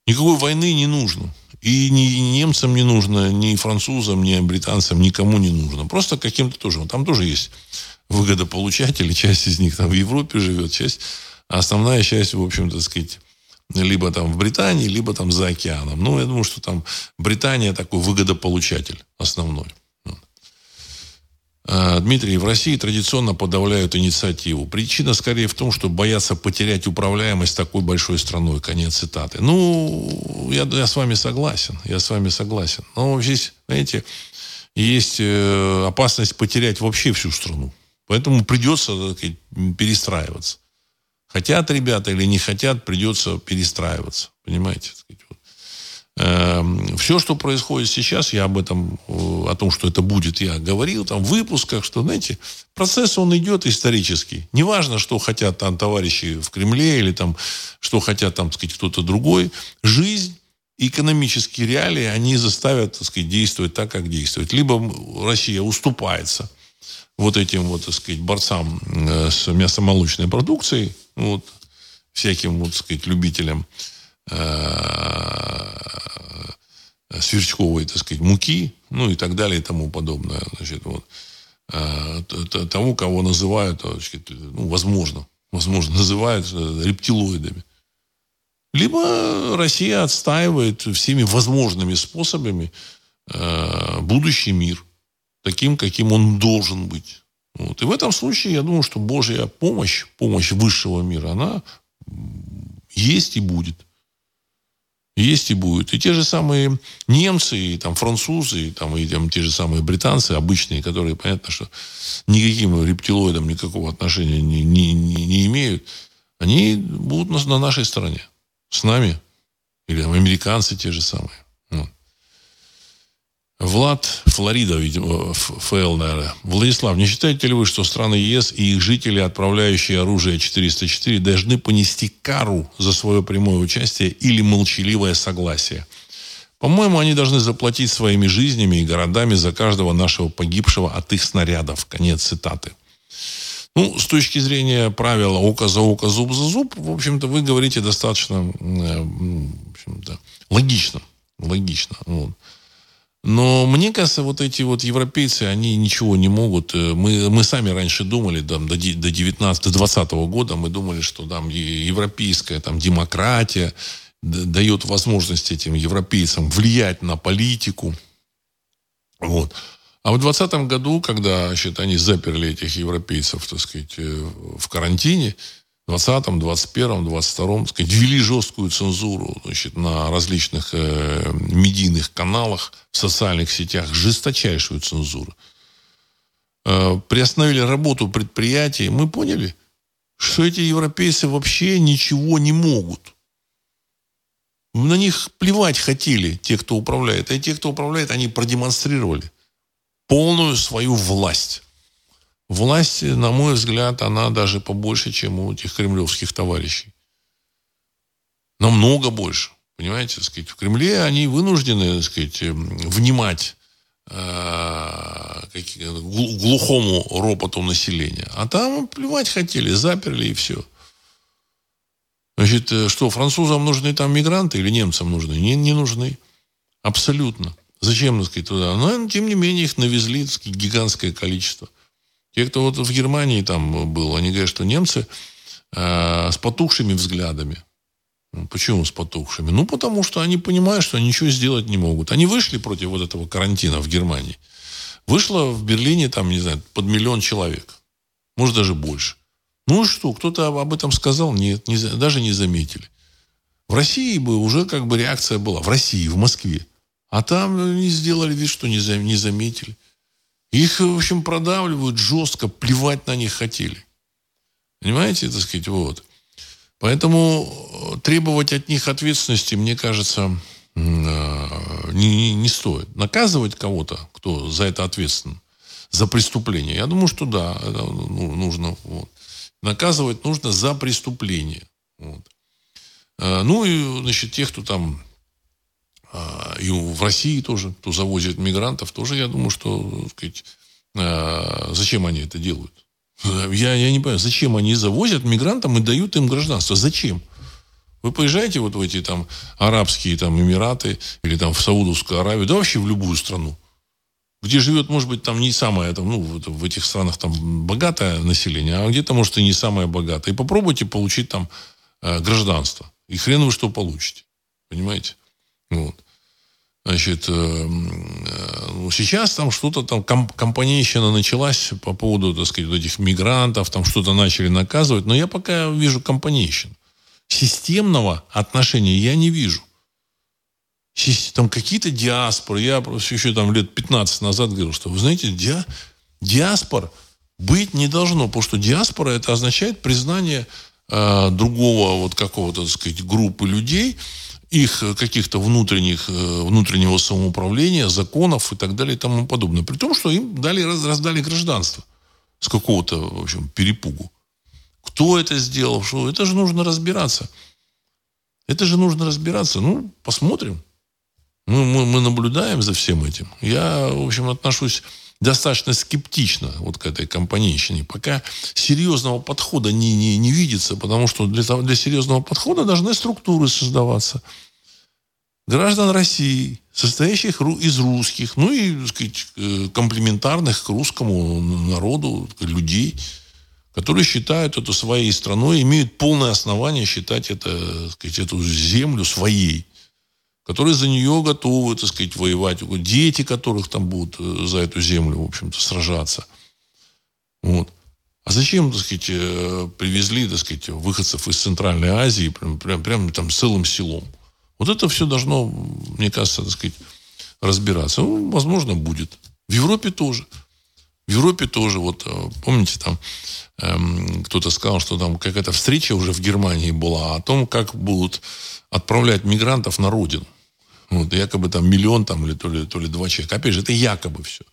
Никакой войны не нужно. И ни немцам не нужно, ни французам, ни британцам, никому не нужно. Просто каким-то тоже. Там тоже есть выгодополучатели, часть из них там в Европе живет, часть, а основная часть, в общем-то, сказать, либо там в Британии, либо там за океаном. Ну, я думаю, что там Британия такой выгодополучатель основной. А, Дмитрий, в России традиционно подавляют инициативу. Причина скорее в том, что боятся потерять управляемость такой большой страной. Конец цитаты. Ну, я, я с вами согласен. Я с вами согласен. Но здесь, знаете, есть э, опасность потерять вообще всю страну. Поэтому придется сказать, перестраиваться. Хотят ребята или не хотят, придется перестраиваться. Понимаете? Эм, Все, что происходит сейчас, я об этом, э, о том, что это будет, я говорил там в выпусках, что, знаете, процесс, он идет исторический. Неважно, что хотят там товарищи в Кремле или там, что хотят там, так сказать, кто-то другой. Жизнь экономические реалии, они заставят, так сказать, действовать так, как действует. Либо Россия уступается – вот этим вот, так сказать, борцам э, с мясомолочной продукцией, вот, всяким, вот, так сказать, любителям сверчковой, так сказать, муки, ну и так далее и тому подобное. Значит, вот, э, тому, кого называют, значит, ну, возможно, возможно, называют рептилоидами. Либо Россия отстаивает всеми возможными способами будущий мир – таким, каким он должен быть. Вот. И в этом случае я думаю, что Божья помощь, помощь высшего мира, она есть и будет. Есть и будет. И те же самые немцы, и там французы, и, там, и там, те же самые британцы обычные, которые, понятно, что никаким рептилоидам никакого отношения не, не, не, не имеют, они будут на, на нашей стороне. С нами. Или там, американцы те же самые. Влад, Флорида, видимо, ФЛ, наверное. Владислав, не считаете ли вы, что страны ЕС и их жители, отправляющие оружие 404, должны понести кару за свое прямое участие или молчаливое согласие? По-моему, они должны заплатить своими жизнями и городами за каждого нашего погибшего от их снарядов. Конец цитаты. Ну, с точки зрения правила око за око, зуб за зуб, в общем-то, вы говорите достаточно э, в общем-то, логично. Логично. Вот. Но мне кажется, вот эти вот европейцы, они ничего не могут. Э, мы, мы сами раньше думали, там, до, до 19 до 20 года, мы думали, что там европейская там, демократия дает возможность этим европейцам влиять на политику. Вот. А в 2020 году, когда значит, они заперли этих европейцев, так сказать, э, в карантине, 20-м, 21-м, 22-м, сказать, ввели жесткую цензуру значит, на различных э, медийных каналах, в социальных сетях, жесточайшую цензуру. Э, приостановили работу предприятий. Мы поняли, что эти европейцы вообще ничего не могут. На них плевать хотели те, кто управляет. А те, кто управляет, они продемонстрировали полную свою власть. Власть, на мой взгляд, она даже побольше, чем у этих кремлевских товарищей. Намного больше. Понимаете, так сказать, в Кремле они вынуждены, так сказать, эм, внимать э, глухому ропоту населения. А там плевать хотели, заперли и все. Значит, э, что, французам нужны там мигранты или немцам нужны? Не, не нужны. Абсолютно. Зачем, так сказать, туда? Но, тем не менее, их навезли, так сказать, гигантское количество. Те, кто вот в Германии там был, они говорят, что немцы э, с потухшими взглядами. Ну, почему с потухшими? Ну, потому что они понимают, что ничего сделать не могут. Они вышли против вот этого карантина в Германии. Вышло в Берлине, там, не знаю, под миллион человек. Может, даже больше. Ну и что, кто-то об этом сказал? Нет, не, даже не заметили. В России бы уже как бы реакция была. В России, в Москве. А там не сделали вид, что не, не заметили. Их, в общем, продавливают жестко, плевать на них хотели. Понимаете, так сказать, вот. Поэтому требовать от них ответственности, мне кажется, э, не, не стоит. Наказывать кого-то, кто за это ответственен, за преступление, я думаю, что да, ну, нужно. Вот. Наказывать нужно за преступление. Вот. Э, ну и, значит, тех, кто там э, и в России тоже, кто завозит мигрантов, тоже, я думаю, что, сказать, э, зачем они это делают? Я, я не понимаю, зачем они завозят мигрантам и дают им гражданство? Зачем? Вы поезжаете вот в эти там арабские там Эмираты или там в Саудовскую Аравию, да вообще в любую страну где живет, может быть, там не самое, там, ну, в этих странах там богатое население, а где-то, может, и не самое богатое. И попробуйте получить там э, гражданство. И хрен вы что получите. Понимаете? Вот. Значит, э, э, ну, сейчас там что-то там, комп компанейщина началась по поводу, так сказать, этих мигрантов, там что-то начали наказывать, но я пока вижу компанейщину. Системного отношения я не вижу там какие-то диаспоры. Я просто еще там лет 15 назад говорил, что, вы знаете, ди, диаспор быть не должно, потому что диаспора это означает признание э, другого вот какого-то, так сказать, группы людей, их каких-то внутренних, э, внутреннего самоуправления, законов и так далее и тому подобное. При том, что им дали, раздали гражданство с какого-то, в общем, перепугу. Кто это сделал? Что? Это же нужно разбираться. Это же нужно разбираться. Ну, посмотрим. Мы, мы, мы наблюдаем за всем этим. Я, в общем, отношусь достаточно скептично вот к этой компанейщине. Пока серьезного подхода не, не, не видится, потому что для, для серьезного подхода должны структуры создаваться. Граждан России, состоящих из русских, ну и, так сказать, э, комплементарных к русскому народу людей, которые считают это своей страной, имеют полное основание считать это, так сказать, эту землю своей которые за нее готовы, так сказать, воевать. Дети, которых там будут э, за эту землю, в общем-то, сражаться. Вот. А зачем, так сказать, э, привезли, так сказать, выходцев из Центральной Азии прям, прям, прям там целым селом? Вот это все должно, мне кажется, так сказать, разбираться. Ну, возможно, будет. В Европе тоже. В Европе тоже, вот э, помните, там эм, кто-то сказал, что там какая-то встреча уже в Германии была о том, как будут отправлять мигрантов на родину. Вот, якобы там миллион там, или то ли, то ли два человека. Опять же, это якобы все.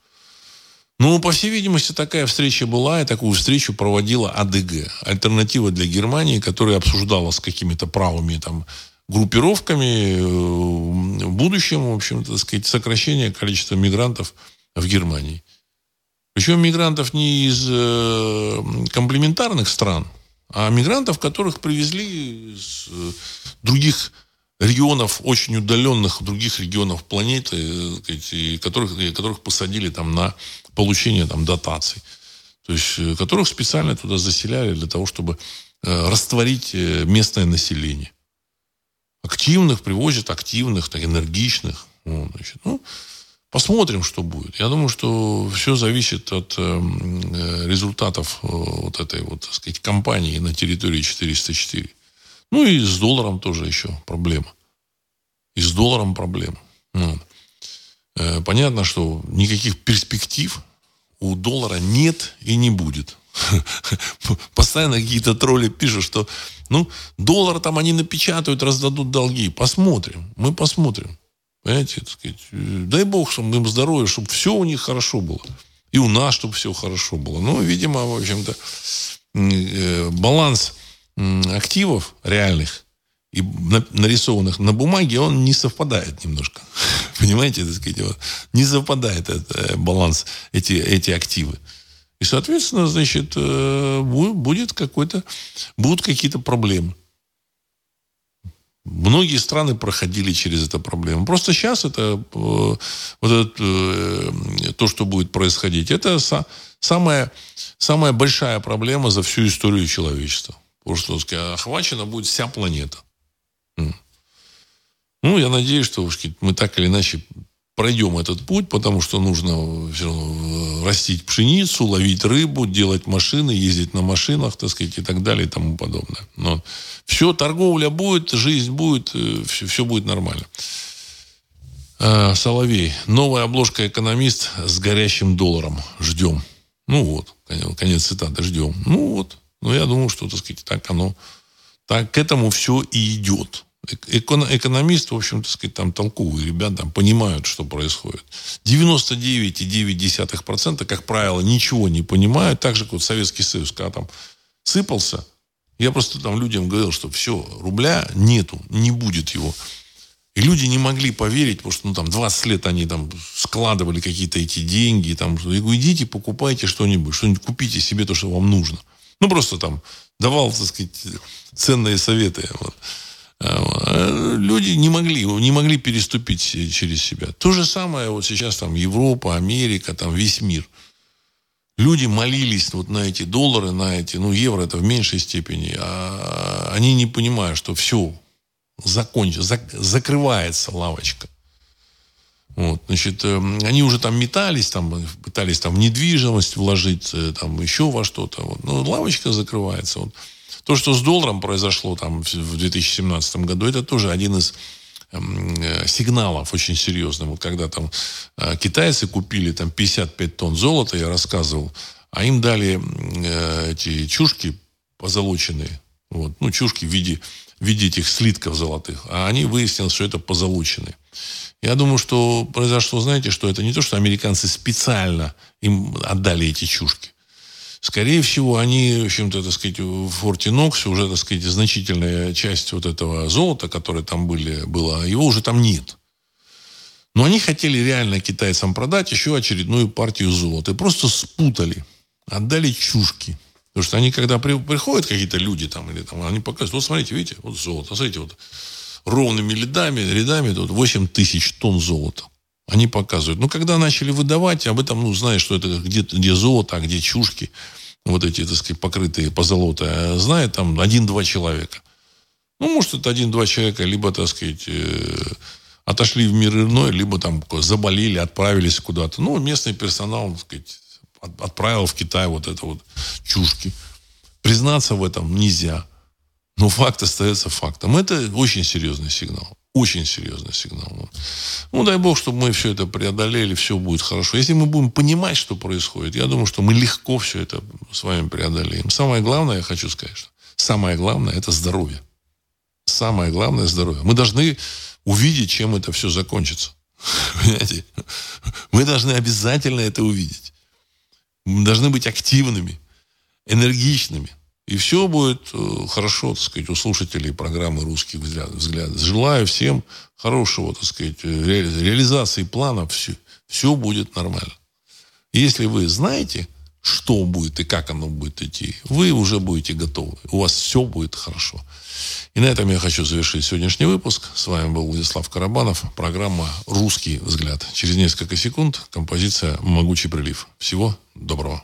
Ну, по всей видимости, такая встреча была, и такую встречу проводила АДГ. Альтернатива для Германии, которая обсуждала с какими-то правыми там, группировками э, в будущем, в общем-то, сказать, сокращение количества мигрантов в Германии. Причем мигрантов не из э, комплементарных стран, а мигрантов, которых привезли из э, других регионов, очень удаленных других регионов планеты, и которых, которых посадили там на получение там, дотаций. То есть, э, которых специально туда заселяли для того, чтобы э, растворить э, местное население. Активных привозят, активных, так, энергичных. Вот, значит, ну, посмотрим, что будет. Я думаю, что все зависит от э, результатов э, вот этой вот, так сказать, кампании на территории 404. Ну и с долларом тоже еще проблема. И с долларом проблема. Ну, э, понятно, что никаких перспектив у доллара нет и не будет. Постоянно какие-то тролли пишут, что ну, доллар там они напечатают, раздадут долги. Посмотрим. Мы посмотрим. Понимаете, так сказать, дай бог чтобы им здоровья, чтобы все у них хорошо было. И у нас, чтобы все хорошо было. Ну, видимо, в общем-то, э, баланс активов реальных и нарисованных на бумаге, он не совпадает немножко. Понимаете, так сказать, вот, не совпадает этот э, баланс, эти, эти активы. И, соответственно, значит, э, будет какой-то, будут какие-то проблемы. Многие страны проходили через эту проблему. Просто сейчас это э, вот это, то, что будет происходить, это са, самая, самая большая проблема за всю историю человечества. Потому что сказать, охвачена будет вся планета. Ну, я надеюсь, что мы так или иначе пройдем этот путь, потому что нужно все равно растить пшеницу, ловить рыбу, делать машины, ездить на машинах, так сказать, и так далее и тому подобное. Но все, торговля будет, жизнь будет, все, э, все будет нормально. Соловей. Новая обложка «Экономист» с горящим долларом. Ждем. Ну вот, конец цитаты. Ждем. Ну вот. Ну, я думаю, что, так сказать, так оно, так к этому все и идет. Экономисты, в общем, так сказать, там толковые ребята, понимают, что происходит. 99,9%, как правило, ничего не понимают. Так же, как вот Советский Союз, когда там сыпался, я просто там людям говорил, что все, рубля нету, не будет его. И люди не могли поверить, потому что ну, там 20 лет они там складывали какие-то эти деньги. Там, я говорю, идите, покупайте что-нибудь, что-нибудь купите себе то, что вам нужно. Ну, просто там давал, так сказать, ценные советы. Вот. А, люди не могли, не могли переступить через себя. То же самое вот сейчас там Европа, Америка, там весь мир. Люди молились вот на эти доллары, на эти, ну, евро это в меньшей степени, а они не понимают, что все, закончится, зак, закрывается лавочка. Вот, значит, эм, они уже там метались, там, пытались там в недвижимость вложить, э, там еще во что-то. Вот. Но лавочка закрывается. Вот. То, что с долларом произошло там в 2017 году, это тоже один из эм, э, сигналов очень серьезных. Вот когда там э, китайцы купили там 55 тонн золота, я рассказывал, а им дали эти чушки позолоченные. Вот, ну, чушки в виде, в виде этих слитков золотых. А они выяснили, что это позолоченные. Я думаю, что произошло, знаете, что это не то, что американцы специально им отдали эти чушки. Скорее всего, они, в общем-то, так сказать, в форте Нокс уже, так сказать, значительная часть вот этого золота, которое там были, было, его уже там нет. Но они хотели реально китайцам продать еще очередную партию золота. И просто спутали. Отдали чушки. Потому что они, когда при, приходят какие-то люди там, или там, они показывают, вот смотрите, видите, вот золото, смотрите, вот ровными рядами, рядами тут 8 тысяч тонн золота. Они показывают. Ну, когда начали выдавать, об этом, ну, знаешь, что это где, где золото, а где чушки, вот эти, так сказать, покрытые по золоту, а знает там один-два человека. Ну, может, это один-два человека, либо, так сказать, э, отошли в мир иной, либо там заболели, отправились куда-то. Ну, местный персонал, так сказать, отправил в Китай вот это вот чушки. Признаться в этом нельзя. Но факт остается фактом. Это очень серьезный сигнал. Очень серьезный сигнал. Ну, дай бог, чтобы мы все это преодолели, все будет хорошо. Если мы будем понимать, что происходит, я думаю, что мы легко все это с вами преодолеем. Самое главное, я хочу сказать, что самое главное – это здоровье. Самое главное – здоровье. Мы должны увидеть, чем это все закончится. Понимаете? Мы должны обязательно это увидеть. Должны быть активными, энергичными. И все будет э, хорошо, так сказать, у слушателей программы «Русский взгляд». взгляд. Желаю всем хорошего, так сказать, э, реализации планов. Все, все будет нормально. Если вы знаете, что будет и как оно будет идти, вы уже будете готовы. У вас все будет хорошо. И на этом я хочу завершить сегодняшний выпуск. С вами был Владислав Карабанов. Программа «Русский взгляд». Через несколько секунд композиция «Могучий прилив». Всего доброго.